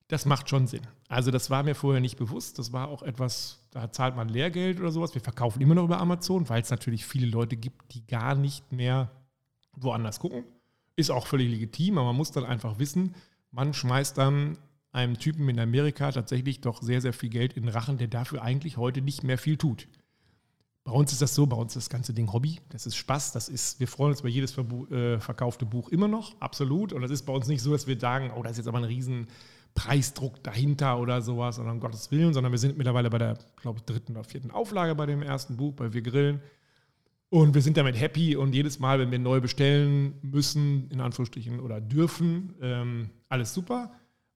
das macht schon Sinn. Also das war mir vorher nicht bewusst. Das war auch etwas, da zahlt man Lehrgeld oder sowas. Wir verkaufen immer noch über Amazon, weil es natürlich viele Leute gibt, die gar nicht mehr woanders gucken. Ist auch völlig legitim, aber man muss dann einfach wissen, man schmeißt dann einem Typen in Amerika tatsächlich doch sehr, sehr viel Geld in den Rachen, der dafür eigentlich heute nicht mehr viel tut. Bei uns ist das so, bei uns ist das ganze Ding Hobby, das ist Spaß, das ist, wir freuen uns über jedes äh, verkaufte Buch immer noch, absolut. Und das ist bei uns nicht so, dass wir sagen, oh, da ist jetzt aber ein riesen Preisdruck dahinter oder sowas, sondern um Gottes Willen, sondern wir sind mittlerweile bei der, glaube ich, dritten oder vierten Auflage bei dem ersten Buch, bei Wir Grillen. Und wir sind damit happy und jedes Mal, wenn wir neu bestellen müssen, in Anführungsstrichen, oder dürfen, ähm, alles super.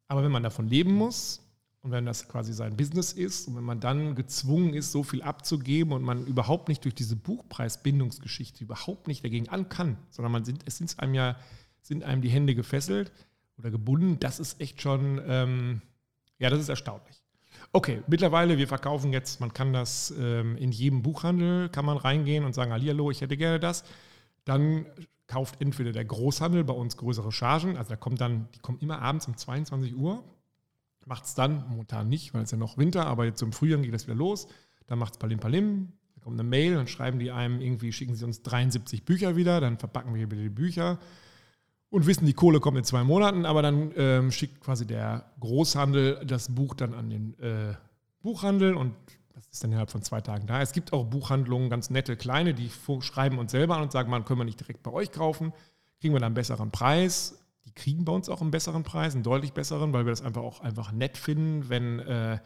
Aber wenn man davon leben muss, und wenn das quasi sein Business ist und wenn man dann gezwungen ist, so viel abzugeben und man überhaupt nicht durch diese Buchpreisbindungsgeschichte überhaupt nicht dagegen an kann, sondern man sind, es sind einem ja sind einem die Hände gefesselt oder gebunden, das ist echt schon, ähm, ja, das ist erstaunlich. Okay, mittlerweile, wir verkaufen jetzt, man kann das ähm, in jedem Buchhandel, kann man reingehen und sagen, hallo, ich hätte gerne das. Dann kauft entweder der Großhandel bei uns größere Chargen, also da kommt dann, die kommen immer abends um 22 Uhr, Macht es dann, momentan nicht, weil es ja noch Winter, aber jetzt im Frühjahr geht das wieder los. Dann macht es Palim Palim, da kommt eine Mail, dann schreiben die einem irgendwie, schicken sie uns 73 Bücher wieder, dann verpacken wir wieder die Bücher und wissen, die Kohle kommt in zwei Monaten, aber dann ähm, schickt quasi der Großhandel das Buch dann an den äh, Buchhandel und das ist dann innerhalb von zwei Tagen da. Es gibt auch Buchhandlungen, ganz nette, kleine, die schreiben uns selber an und sagen, man, können wir nicht direkt bei euch kaufen, kriegen wir dann einen besseren Preis die kriegen bei uns auch einen besseren Preis, einen deutlich besseren, weil wir das einfach auch einfach nett finden, wenn äh,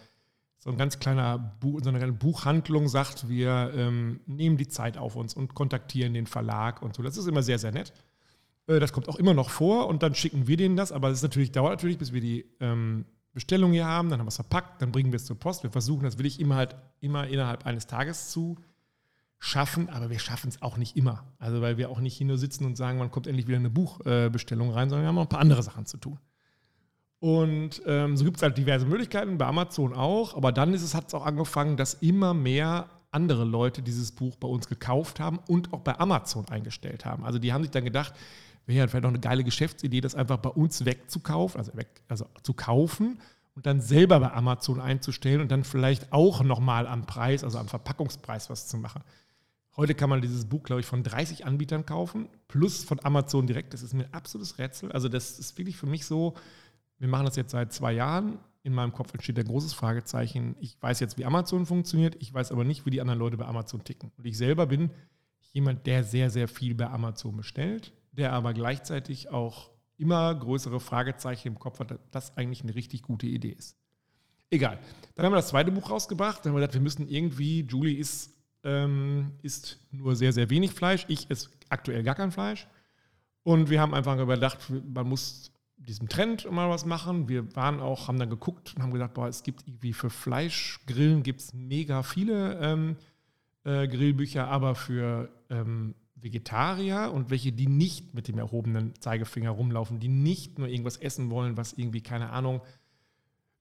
so ein ganz kleiner Buch, so eine Buchhandlung sagt, wir ähm, nehmen die Zeit auf uns und kontaktieren den Verlag und so. Das ist immer sehr, sehr nett. Äh, das kommt auch immer noch vor und dann schicken wir denen das, aber es natürlich, dauert natürlich, bis wir die ähm, Bestellung hier haben, dann haben wir es verpackt, dann bringen wir es zur Post. Wir versuchen, das will ich immer halt immer innerhalb eines Tages zu schaffen, aber wir schaffen es auch nicht immer. Also weil wir auch nicht hier nur sitzen und sagen, wann kommt endlich wieder eine Buchbestellung rein, sondern wir haben noch ein paar andere Sachen zu tun. Und ähm, so gibt es halt diverse Möglichkeiten, bei Amazon auch, aber dann hat es auch angefangen, dass immer mehr andere Leute dieses Buch bei uns gekauft haben und auch bei Amazon eingestellt haben. Also die haben sich dann gedacht, wäre ja vielleicht noch eine geile Geschäftsidee, das einfach bei uns wegzukaufen, also, weg, also zu kaufen und dann selber bei Amazon einzustellen und dann vielleicht auch nochmal am Preis, also am Verpackungspreis was zu machen. Heute kann man dieses Buch, glaube ich, von 30 Anbietern kaufen, plus von Amazon direkt. Das ist mir ein absolutes Rätsel. Also das ist wirklich für mich so, wir machen das jetzt seit zwei Jahren. In meinem Kopf entsteht ein großes Fragezeichen. Ich weiß jetzt, wie Amazon funktioniert, ich weiß aber nicht, wie die anderen Leute bei Amazon ticken. Und ich selber bin jemand, der sehr, sehr viel bei Amazon bestellt, der aber gleichzeitig auch immer größere Fragezeichen im Kopf hat, dass das eigentlich eine richtig gute Idee ist. Egal. Dann haben wir das zweite Buch rausgebracht. Dann haben wir gesagt, wir müssen irgendwie, Julie ist ähm, isst nur sehr, sehr wenig Fleisch. Ich esse aktuell gar kein Fleisch. Und wir haben einfach überdacht, man muss diesem Trend mal was machen. Wir waren auch, haben dann geguckt und haben gedacht, boah, es gibt irgendwie für Fleischgrillen gibt es mega viele ähm, äh, Grillbücher, aber für ähm, Vegetarier und welche, die nicht mit dem erhobenen Zeigefinger rumlaufen, die nicht nur irgendwas essen wollen, was irgendwie, keine Ahnung,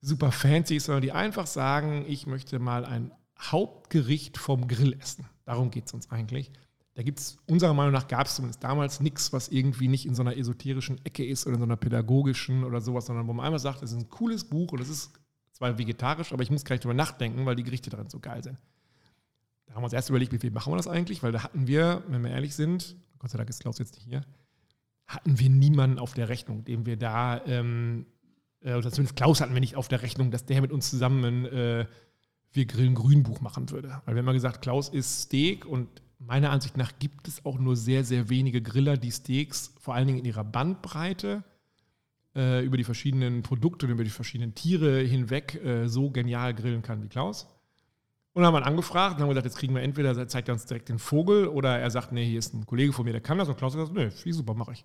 super fancy ist, sondern die einfach sagen, ich möchte mal ein Hauptgericht vom Grill essen. Darum geht es uns eigentlich. Da gibt es, unserer Meinung nach, gab es zumindest damals nichts, was irgendwie nicht in so einer esoterischen Ecke ist oder in so einer pädagogischen oder sowas, sondern wo man einmal sagt, es ist ein cooles Buch und es ist zwar vegetarisch, aber ich muss gleich drüber nachdenken, weil die Gerichte darin so geil sind. Da haben wir uns erst überlegt, wie viel machen wir das eigentlich, weil da hatten wir, wenn wir ehrlich sind, Gott sei Dank ist Klaus jetzt nicht hier, hatten wir niemanden auf der Rechnung, dem wir da, ähm, äh, oder zumindest Klaus hatten wir nicht auf der Rechnung, dass der mit uns zusammen äh, wir Grillen Grünbuch machen würde. Weil wir haben immer gesagt, Klaus isst Steak und meiner Ansicht nach gibt es auch nur sehr, sehr wenige Griller, die Steaks vor allen Dingen in ihrer Bandbreite äh, über die verschiedenen Produkte und über die verschiedenen Tiere hinweg äh, so genial grillen kann wie Klaus. Und dann haben wir angefragt und haben gesagt, jetzt kriegen wir entweder, zeigt er uns direkt den Vogel oder er sagt, nee, hier ist ein Kollege von mir, der kann das. Und Klaus hat gesagt, nee, super, mache ich.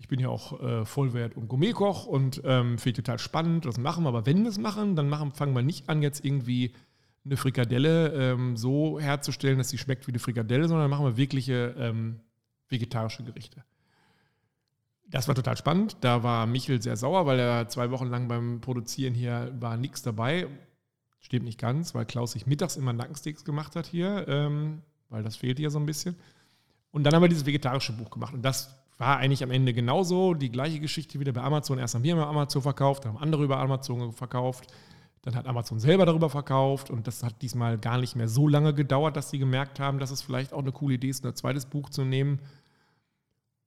Ich bin ja auch äh, Vollwert- und Gourmetkoch und ähm, finde ich total spannend, das machen wir. Aber wenn wir es machen, dann machen, fangen wir nicht an, jetzt irgendwie eine Frikadelle ähm, so herzustellen, dass sie schmeckt wie eine Frikadelle, sondern machen wir wirkliche ähm, vegetarische Gerichte. Das war total spannend. Da war Michel sehr sauer, weil er zwei Wochen lang beim Produzieren hier war nichts dabei. Stimmt nicht ganz, weil Klaus sich mittags immer Nackensteaks gemacht hat hier, ähm, weil das fehlt hier so ein bisschen. Und dann haben wir dieses vegetarische Buch gemacht. Und das war eigentlich am Ende genauso. Die gleiche Geschichte wieder bei Amazon. Erst haben wir über Amazon verkauft, dann haben andere über Amazon verkauft. Dann hat Amazon selber darüber verkauft und das hat diesmal gar nicht mehr so lange gedauert, dass sie gemerkt haben, dass es vielleicht auch eine coole Idee ist, ein zweites Buch zu nehmen.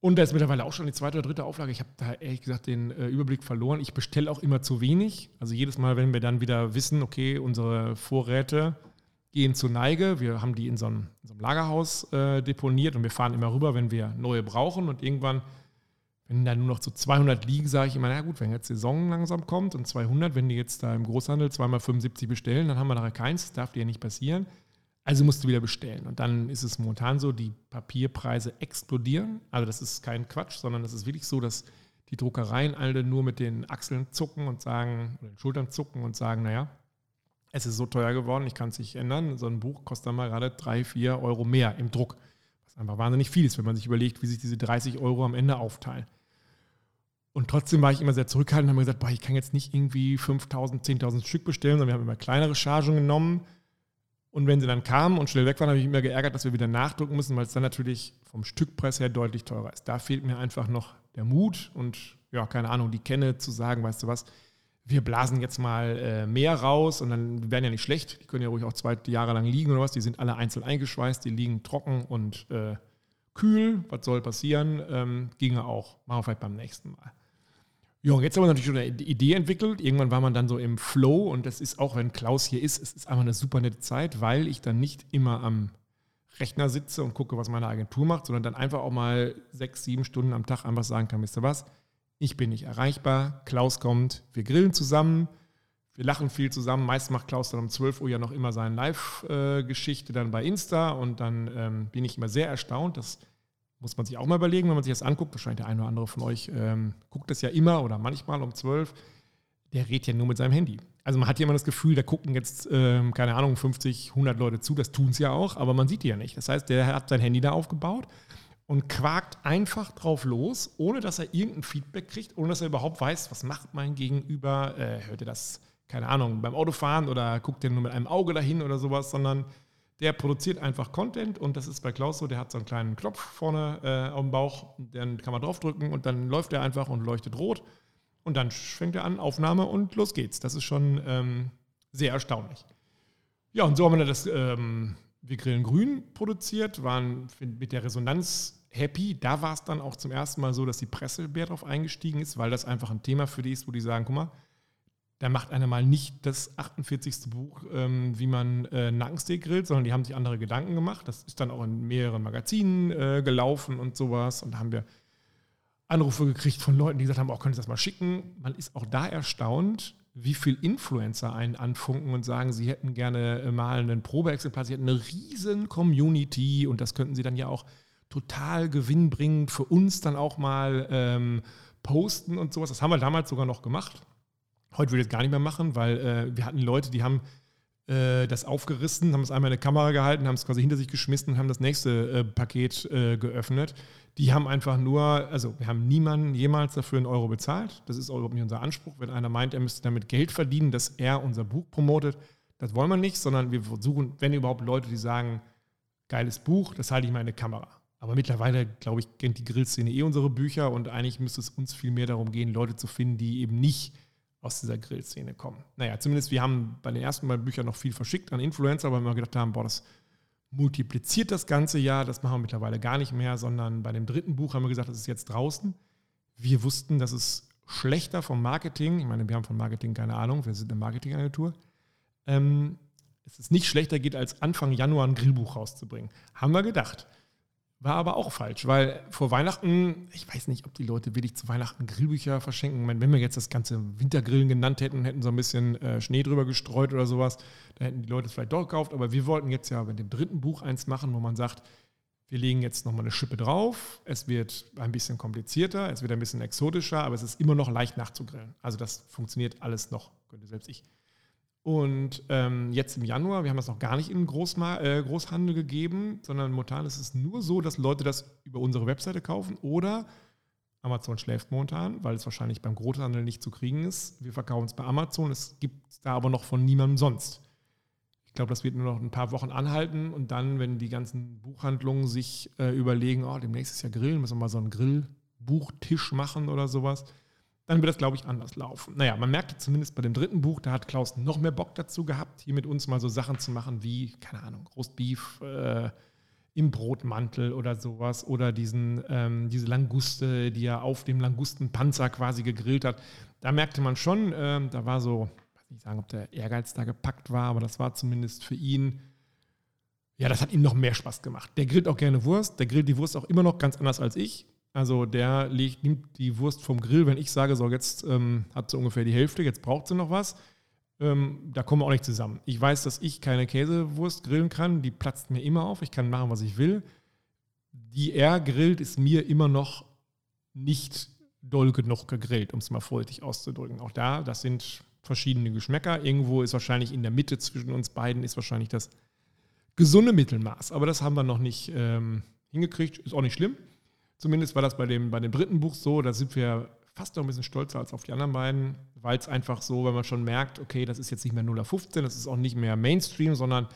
Und da ist mittlerweile auch schon die zweite oder dritte Auflage. Ich habe da ehrlich gesagt den äh, Überblick verloren. Ich bestelle auch immer zu wenig. Also jedes Mal, wenn wir dann wieder wissen, okay, unsere Vorräte gehen zur Neige, wir haben die in so einem, in so einem Lagerhaus äh, deponiert und wir fahren immer rüber, wenn wir neue brauchen und irgendwann wenn da nur noch so 200 liegen, sage ich immer, na gut, wenn jetzt Saison langsam kommt und 200, wenn die jetzt da im Großhandel zweimal 75 bestellen, dann haben wir nachher keins, das darf dir ja nicht passieren. Also musst du wieder bestellen. Und dann ist es momentan so, die Papierpreise explodieren. Also das ist kein Quatsch, sondern es ist wirklich so, dass die Druckereien alle nur mit den Achseln zucken und sagen, oder den Schultern zucken und sagen, naja, es ist so teuer geworden, ich kann es nicht ändern. So ein Buch kostet dann mal gerade drei, vier Euro mehr im Druck. Was einfach wahnsinnig viel ist, wenn man sich überlegt, wie sich diese 30 Euro am Ende aufteilen. Und trotzdem war ich immer sehr zurückhaltend und habe gesagt, boah, ich kann jetzt nicht irgendwie 5000, 10.000 Stück bestellen, sondern wir haben immer kleinere Chargen genommen. Und wenn sie dann kamen und schnell weg waren, habe ich mich immer geärgert, dass wir wieder nachdrucken müssen, weil es dann natürlich vom Stückpreis her deutlich teurer ist. Da fehlt mir einfach noch der Mut und ja, keine Ahnung, die Kenne zu sagen, weißt du was, wir blasen jetzt mal äh, mehr raus und dann werden ja nicht schlecht. Die können ja ruhig auch zwei Jahre lang liegen oder was. Die sind alle einzeln eingeschweißt, die liegen trocken und äh, kühl. Was soll passieren? Ähm, ginge auch. Machen wir vielleicht beim nächsten Mal. Ja, und jetzt haben wir natürlich schon eine Idee entwickelt. Irgendwann war man dann so im Flow und das ist auch, wenn Klaus hier ist, es ist einfach eine super nette Zeit, weil ich dann nicht immer am Rechner sitze und gucke, was meine Agentur macht, sondern dann einfach auch mal sechs, sieben Stunden am Tag einfach sagen kann, wisst ihr was, ich bin nicht erreichbar, Klaus kommt, wir grillen zusammen, wir lachen viel zusammen. Meist macht Klaus dann um 12 Uhr ja noch immer seine Live-Geschichte dann bei Insta und dann ähm, bin ich immer sehr erstaunt, dass muss man sich auch mal überlegen, wenn man sich das anguckt. Wahrscheinlich der eine oder andere von euch ähm, guckt das ja immer oder manchmal um 12. Der redet ja nur mit seinem Handy. Also man hat ja immer das Gefühl, da gucken jetzt, ähm, keine Ahnung, 50, 100 Leute zu. Das tun es ja auch, aber man sieht die ja nicht. Das heißt, der hat sein Handy da aufgebaut und quakt einfach drauf los, ohne dass er irgendein Feedback kriegt, ohne dass er überhaupt weiß, was macht mein Gegenüber. Äh, hört er das, keine Ahnung, beim Autofahren oder guckt er nur mit einem Auge dahin oder sowas, sondern der produziert einfach Content und das ist bei Klaus so, der hat so einen kleinen Knopf vorne äh, auf dem Bauch, den kann man draufdrücken und dann läuft er einfach und leuchtet rot und dann fängt er an, Aufnahme und los geht's. Das ist schon ähm, sehr erstaunlich. Ja, und so haben wir das ähm, Wir grillen grün produziert, waren mit der Resonanz happy. Da war es dann auch zum ersten Mal so, dass die Presse mehr drauf eingestiegen ist, weil das einfach ein Thema für die ist, wo die sagen, guck mal, da macht einer mal nicht das 48. Buch, ähm, wie man äh, Nackensteak grillt, sondern die haben sich andere Gedanken gemacht. Das ist dann auch in mehreren Magazinen äh, gelaufen und sowas. Und da haben wir Anrufe gekriegt von Leuten, die gesagt haben, auch oh, können Sie das mal schicken. Man ist auch da erstaunt, wie viel Influencer einen anfunken und sagen, sie hätten gerne äh, mal ein Probeexemplar, sie hätten eine riesen Community und das könnten sie dann ja auch total gewinnbringend für uns dann auch mal ähm, posten und sowas. Das haben wir damals sogar noch gemacht Heute würde ich das gar nicht mehr machen, weil äh, wir hatten Leute, die haben äh, das aufgerissen, haben es einmal in der Kamera gehalten, haben es quasi hinter sich geschmissen und haben das nächste äh, Paket äh, geöffnet. Die haben einfach nur, also wir haben niemanden jemals dafür einen Euro bezahlt. Das ist auch überhaupt nicht unser Anspruch. Wenn einer meint, er müsste damit Geld verdienen, dass er unser Buch promotet, das wollen wir nicht, sondern wir versuchen, wenn überhaupt Leute, die sagen, geiles Buch, das halte ich mal in der Kamera. Aber mittlerweile, glaube ich, kennt die Grillszene eh unsere Bücher und eigentlich müsste es uns viel mehr darum gehen, Leute zu finden, die eben nicht aus dieser Grillszene kommen. Naja, zumindest wir haben bei den ersten beiden Büchern noch viel verschickt an Influencer, weil wir gedacht haben, boah, das multipliziert das ganze Jahr, das machen wir mittlerweile gar nicht mehr, sondern bei dem dritten Buch haben wir gesagt, das ist jetzt draußen. Wir wussten, dass es schlechter vom Marketing, ich meine, wir haben von Marketing keine Ahnung, wir sind eine Marketingagentur, ähm, es ist nicht schlechter geht, als Anfang Januar ein Grillbuch rauszubringen. Haben wir gedacht. War aber auch falsch, weil vor Weihnachten, ich weiß nicht, ob die Leute wirklich zu Weihnachten Grillbücher verschenken. Meine, wenn wir jetzt das ganze Wintergrillen genannt hätten, hätten so ein bisschen äh, Schnee drüber gestreut oder sowas, da hätten die Leute es vielleicht doch gekauft. Aber wir wollten jetzt ja mit dem dritten Buch eins machen, wo man sagt, wir legen jetzt nochmal eine Schippe drauf. Es wird ein bisschen komplizierter, es wird ein bisschen exotischer, aber es ist immer noch leicht nachzugrillen. Also das funktioniert alles noch, könnte selbst ich. Und ähm, jetzt im Januar, wir haben das noch gar nicht in Großma äh, Großhandel gegeben, sondern momentan ist es nur so, dass Leute das über unsere Webseite kaufen oder Amazon schläft momentan, weil es wahrscheinlich beim Großhandel nicht zu kriegen ist. Wir verkaufen es bei Amazon, es gibt es da aber noch von niemandem sonst. Ich glaube, das wird nur noch ein paar Wochen anhalten und dann, wenn die ganzen Buchhandlungen sich äh, überlegen, oh, demnächst ist ja Grillen, müssen wir mal so einen Grillbuchtisch machen oder sowas, dann wird das, glaube ich, anders laufen. Naja, man merkte zumindest bei dem dritten Buch, da hat Klaus noch mehr Bock dazu gehabt, hier mit uns mal so Sachen zu machen wie, keine Ahnung, Roastbeef äh, im Brotmantel oder sowas oder diesen, ähm, diese Languste, die er auf dem Langustenpanzer quasi gegrillt hat. Da merkte man schon, äh, da war so, ich weiß nicht sagen, ob der Ehrgeiz da gepackt war, aber das war zumindest für ihn, ja, das hat ihm noch mehr Spaß gemacht. Der grillt auch gerne Wurst, der grillt die Wurst auch immer noch ganz anders als ich. Also der legt, nimmt die Wurst vom Grill, wenn ich sage, so jetzt ähm, hat sie ungefähr die Hälfte, jetzt braucht sie noch was. Ähm, da kommen wir auch nicht zusammen. Ich weiß, dass ich keine Käsewurst grillen kann, die platzt mir immer auf, ich kann machen, was ich will. Die er grillt, ist mir immer noch nicht doll genug gegrillt, um es mal vorsichtig auszudrücken. Auch da, das sind verschiedene Geschmäcker. Irgendwo ist wahrscheinlich in der Mitte zwischen uns beiden ist wahrscheinlich das gesunde Mittelmaß. Aber das haben wir noch nicht ähm, hingekriegt. Ist auch nicht schlimm. Zumindest war das bei dem, bei dem dritten Buch so, da sind wir fast noch ein bisschen stolzer als auf die anderen beiden, weil es einfach so, wenn man schon merkt, okay, das ist jetzt nicht mehr 0 auf 15, das ist auch nicht mehr Mainstream, sondern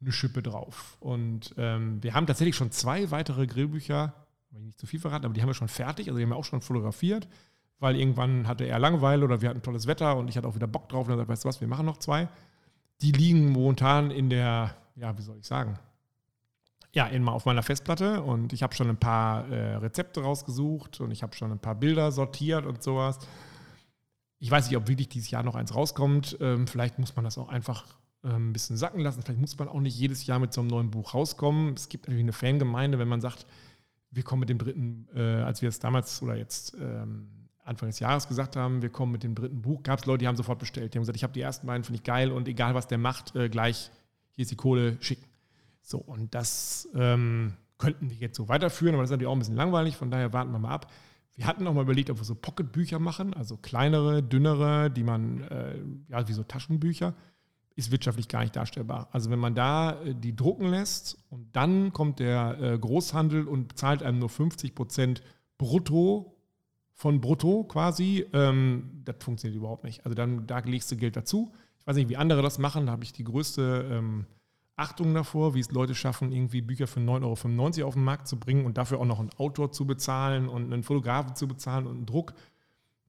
eine Schippe drauf. Und ähm, wir haben tatsächlich schon zwei weitere Grillbücher, will ich nicht zu viel verraten, aber die haben wir schon fertig, also die haben wir auch schon fotografiert, weil irgendwann hatte er Langeweile oder wir hatten tolles Wetter und ich hatte auch wieder Bock drauf und dann weißt du was, wir machen noch zwei. Die liegen momentan in der, ja, wie soll ich sagen, ja, mal auf meiner Festplatte und ich habe schon ein paar äh, Rezepte rausgesucht und ich habe schon ein paar Bilder sortiert und sowas. Ich weiß nicht, ob wirklich dieses Jahr noch eins rauskommt. Ähm, vielleicht muss man das auch einfach ähm, ein bisschen sacken lassen. Vielleicht muss man auch nicht jedes Jahr mit so einem neuen Buch rauskommen. Es gibt natürlich eine Fangemeinde, wenn man sagt, wir kommen mit dem dritten, äh, als wir es damals oder jetzt ähm, Anfang des Jahres gesagt haben, wir kommen mit dem dritten Buch, gab es Leute, die haben sofort bestellt. Die haben gesagt, ich habe die ersten beiden, finde ich geil und egal was der macht, äh, gleich hier ist die Kohle, schicken. So, und das ähm, könnten wir jetzt so weiterführen, aber das ist natürlich auch ein bisschen langweilig, von daher warten wir mal ab. Wir hatten auch mal überlegt, ob wir so Pocketbücher machen, also kleinere, dünnere, die man, äh, ja, wie so Taschenbücher, ist wirtschaftlich gar nicht darstellbar. Also wenn man da äh, die drucken lässt und dann kommt der äh, Großhandel und zahlt einem nur 50 Prozent brutto von brutto quasi, ähm, das funktioniert überhaupt nicht. Also dann, da legst du Geld dazu. Ich weiß nicht, wie andere das machen, da habe ich die größte ähm, Achtung davor, wie es Leute schaffen, irgendwie Bücher für 9,95 Euro auf den Markt zu bringen und dafür auch noch einen Autor zu bezahlen und einen Fotografen zu bezahlen und einen Druck.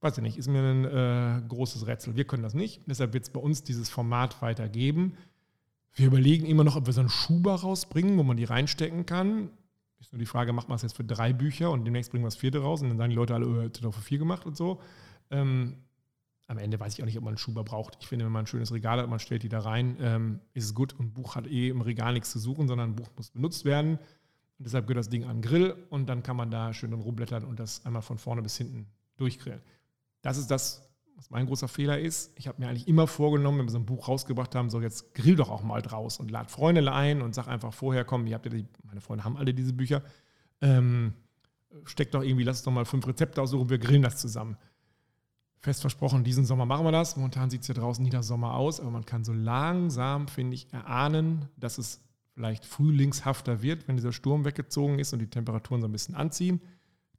Weiß ich nicht, ist mir ein äh, großes Rätsel. Wir können das nicht. Deshalb wird es bei uns dieses Format weitergeben. Wir überlegen immer noch, ob wir so einen Schuber rausbringen, wo man die reinstecken kann. Ist nur die Frage, macht man es jetzt für drei Bücher und demnächst bringen wir das vierte raus und dann sagen die Leute alle, oh, hätte doch für vier gemacht und so. Ähm, am Ende weiß ich auch nicht, ob man einen Schuber braucht. Ich finde, wenn man ein schönes Regal hat, man stellt die da rein, ähm, ist es gut. Und ein Buch hat eh im Regal nichts zu suchen, sondern ein Buch muss benutzt werden. Und deshalb gehört das Ding an den Grill und dann kann man da schön rumblättern und das einmal von vorne bis hinten durchgrillen. Das ist das, was mein großer Fehler ist. Ich habe mir eigentlich immer vorgenommen, wenn wir so ein Buch rausgebracht haben, so jetzt grill doch auch mal draus und lad Freunde ein und sag einfach vorher, komm, ihr habt ja die, meine Freunde haben alle diese Bücher, ähm, steckt doch irgendwie, lass uns doch mal fünf Rezepte aussuchen, wir grillen das zusammen fest versprochen, diesen Sommer machen wir das. Momentan sieht es ja draußen nicht nach Sommer aus, aber man kann so langsam, finde ich, erahnen, dass es vielleicht frühlingshafter wird, wenn dieser Sturm weggezogen ist und die Temperaturen so ein bisschen anziehen.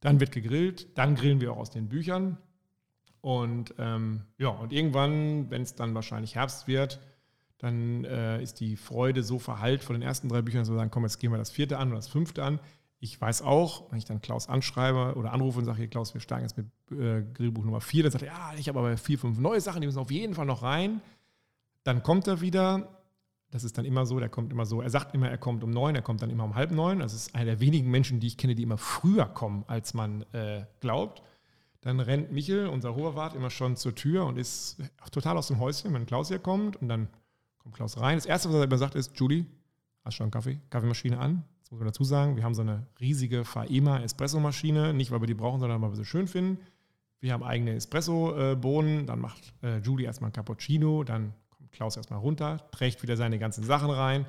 Dann wird gegrillt, dann grillen wir auch aus den Büchern. Und ähm, ja, und irgendwann, wenn es dann wahrscheinlich Herbst wird, dann äh, ist die Freude so verhallt von den ersten drei Büchern, dass wir sagen, komm, jetzt gehen wir das vierte an oder das fünfte an. Ich weiß auch, wenn ich dann Klaus anschreibe oder anrufe und sage, hier Klaus, wir starten jetzt mit äh, Grillbuch Nummer vier, dann sagt er, ja, ich habe aber vier, fünf neue Sachen, die müssen auf jeden Fall noch rein. Dann kommt er wieder, das ist dann immer so, der kommt immer so, er sagt immer, er kommt um neun, er kommt dann immer um halb neun. Das ist einer der wenigen Menschen, die ich kenne, die immer früher kommen, als man äh, glaubt. Dann rennt Michel, unser Hoherwart, immer schon zur Tür und ist total aus dem Häuschen, wenn Klaus hier kommt. Und dann kommt Klaus rein. Das Erste, was er immer sagt, ist, Judy, hast du schon einen Kaffee? Kaffeemaschine an? Das muss man dazu sagen. Wir haben so eine riesige Faema Espresso-Maschine. Nicht, weil wir die brauchen, sondern weil wir sie schön finden. Wir haben eigene Espresso-Bohnen. Dann macht äh, Judy erstmal ein Cappuccino. Dann kommt Klaus erstmal runter, trägt wieder seine ganzen Sachen rein.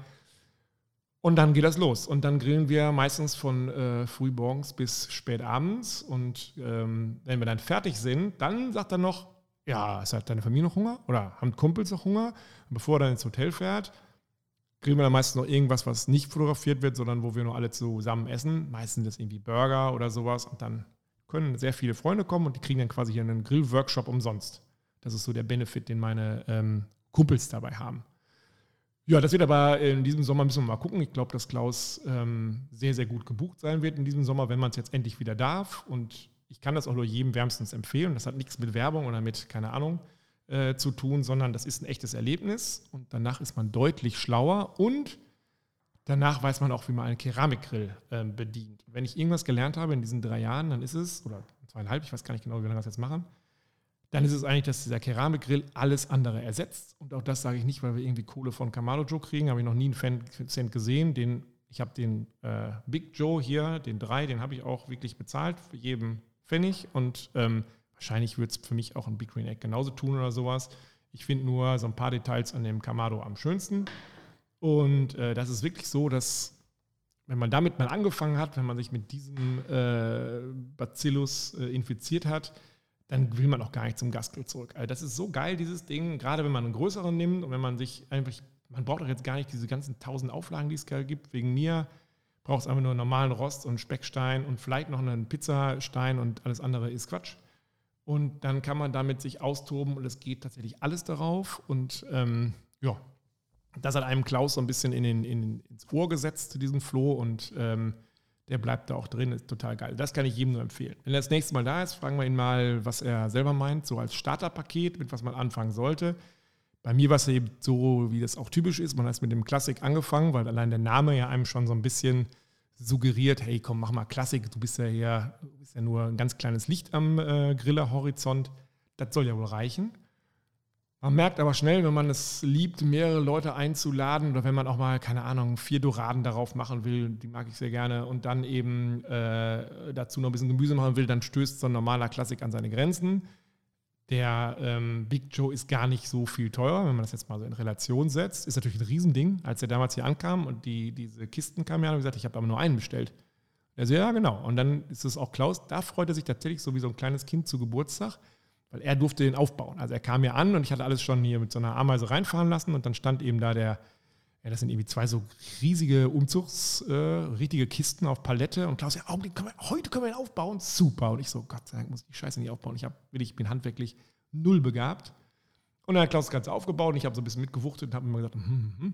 Und dann geht das los. Und dann grillen wir meistens von äh, früh morgens bis spät abends. Und ähm, wenn wir dann fertig sind, dann sagt er noch, ja, es hat deine Familie noch Hunger? Oder haben Kumpels noch Hunger? Und bevor er dann ins Hotel fährt, grillen wir dann meistens noch irgendwas, was nicht fotografiert wird, sondern wo wir nur alle zusammen essen. Meistens das irgendwie Burger oder sowas. Und dann können sehr viele Freunde kommen und die kriegen dann quasi hier einen Grillworkshop umsonst. Das ist so der Benefit, den meine ähm, Kumpels dabei haben. Ja, das wird aber in diesem Sommer müssen wir mal gucken. Ich glaube, dass Klaus ähm, sehr, sehr gut gebucht sein wird in diesem Sommer, wenn man es jetzt endlich wieder darf. Und ich kann das auch nur jedem wärmstens empfehlen. Das hat nichts mit Werbung oder mit, keine Ahnung, äh, zu tun, sondern das ist ein echtes Erlebnis. Und danach ist man deutlich schlauer und danach weiß man auch, wie man einen Keramikgrill äh, bedient. Wenn ich irgendwas gelernt habe in diesen drei Jahren, dann ist es, oder zweieinhalb, ich weiß gar nicht genau, wie lange das jetzt machen, dann ist es eigentlich, dass dieser Keramikgrill alles andere ersetzt. Und auch das sage ich nicht, weil wir irgendwie Kohle von Kamado Joe kriegen. Habe ich noch nie einen Cent gesehen. Den, ich habe den äh, Big Joe hier, den 3, den habe ich auch wirklich bezahlt für jeden Pfennig. Und ähm, wahrscheinlich wird es für mich auch ein Big Green Egg genauso tun oder sowas. Ich finde nur so ein paar Details an dem Kamado am schönsten. Und äh, das ist wirklich so, dass wenn man damit mal angefangen hat, wenn man sich mit diesem äh, Bacillus äh, infiziert hat, dann will man auch gar nicht zum Gasgrill zurück. Also das ist so geil, dieses Ding, gerade wenn man einen größeren nimmt und wenn man sich einfach, man braucht doch jetzt gar nicht diese ganzen tausend Auflagen, die es gibt. Wegen mir braucht es einfach nur einen normalen Rost und Speckstein und vielleicht noch einen Pizzastein und alles andere ist Quatsch. Und dann kann man damit sich austoben und es geht tatsächlich alles darauf. Und ähm, ja, das hat einem Klaus so ein bisschen in den, in, ins Ohr gesetzt, diesen Floh. Und ähm, der bleibt da auch drin, ist total geil. Das kann ich jedem nur empfehlen. Wenn er das nächste Mal da ist, fragen wir ihn mal, was er selber meint, so als Starterpaket, mit was man anfangen sollte. Bei mir war es eben so, wie das auch typisch ist. Man hat mit dem Klassik angefangen, weil allein der Name ja einem schon so ein bisschen suggeriert, hey, komm, mach mal Klassik, du bist ja hier, bist ja nur ein ganz kleines Licht am äh, Grillerhorizont. Das soll ja wohl reichen. Man merkt aber schnell, wenn man es liebt, mehrere Leute einzuladen oder wenn man auch mal, keine Ahnung, vier Doraden darauf machen will, die mag ich sehr gerne, und dann eben äh, dazu noch ein bisschen Gemüse machen will, dann stößt so ein normaler Klassik an seine Grenzen. Der ähm, Big Joe ist gar nicht so viel teurer, wenn man das jetzt mal so in Relation setzt. Ist natürlich ein Riesending. Als er damals hier ankam und die, diese Kisten kamen ja, habe ich gesagt, ich habe aber nur einen bestellt. Er so, ja, genau. Und dann ist es auch Klaus, da freut er sich tatsächlich so wie so ein kleines Kind zu Geburtstag weil er durfte den aufbauen. Also er kam mir an und ich hatte alles schon hier mit so einer Ameise reinfahren lassen und dann stand eben da der, ja, das sind irgendwie zwei so riesige Umzugs, äh, richtige Kisten auf Palette und Klaus, ja, können wir, heute können wir ihn aufbauen, super. Und ich so, Gott sei Dank muss ich die Scheiße nicht aufbauen. Ich, hab, ich bin handwerklich null begabt. Und dann hat Klaus das Ganze aufgebaut und ich habe so ein bisschen mitgewuchtet und habe immer gesagt, hm, hm, hm.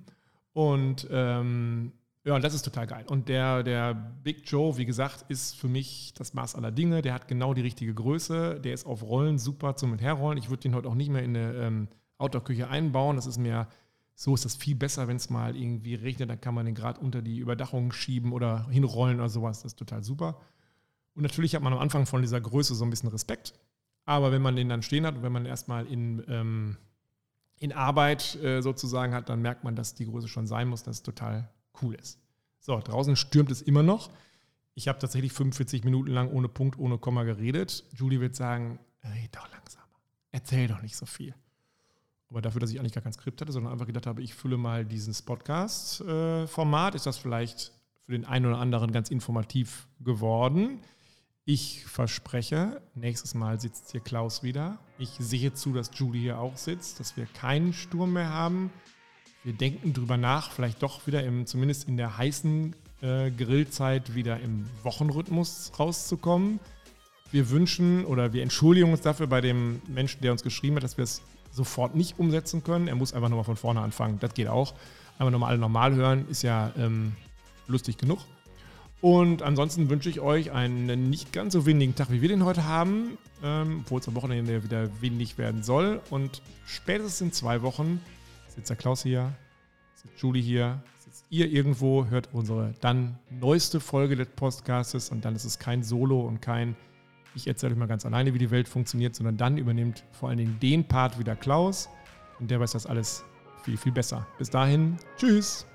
Und ähm, ja, das ist total geil. Und der, der Big Joe, wie gesagt, ist für mich das Maß aller Dinge. Der hat genau die richtige Größe. Der ist auf Rollen super zum Herrollen. Ich würde den heute auch nicht mehr in eine ähm, Outdoor-Küche einbauen. Das ist mir, so ist das viel besser, wenn es mal irgendwie regnet. Dann kann man den gerade unter die Überdachung schieben oder hinrollen oder sowas. Das ist total super. Und natürlich hat man am Anfang von dieser Größe so ein bisschen Respekt. Aber wenn man den dann stehen hat und wenn man erstmal in, ähm, in Arbeit äh, sozusagen hat, dann merkt man, dass die Größe schon sein muss. Das ist total cool ist. So, draußen stürmt es immer noch. Ich habe tatsächlich 45 Minuten lang ohne Punkt, ohne Komma geredet. Julie wird sagen, red doch langsamer. Erzähl doch nicht so viel. Aber dafür, dass ich eigentlich gar kein Skript hatte, sondern einfach gedacht habe, ich fülle mal dieses Podcast-Format, ist das vielleicht für den einen oder anderen ganz informativ geworden. Ich verspreche, nächstes Mal sitzt hier Klaus wieder. Ich sehe zu, dass Julie hier auch sitzt, dass wir keinen Sturm mehr haben. Wir denken drüber nach, vielleicht doch wieder im, zumindest in der heißen äh, Grillzeit wieder im Wochenrhythmus rauszukommen. Wir wünschen oder wir entschuldigen uns dafür bei dem Menschen, der uns geschrieben hat, dass wir es sofort nicht umsetzen können. Er muss einfach nochmal von vorne anfangen. Das geht auch. Einfach nochmal alle normal hören, ist ja ähm, lustig genug. Und ansonsten wünsche ich euch einen nicht ganz so windigen Tag, wie wir den heute haben, ähm, obwohl es am Wochenende wieder windig werden soll. Und spätestens in zwei Wochen sitzt der Klaus hier, sitzt Julie hier, sitzt ihr irgendwo, hört unsere dann neueste Folge des Podcastes und dann ist es kein Solo und kein ich erzähle euch mal ganz alleine, wie die Welt funktioniert, sondern dann übernimmt vor allen Dingen den Part wieder Klaus und der weiß das alles viel, viel besser. Bis dahin, tschüss!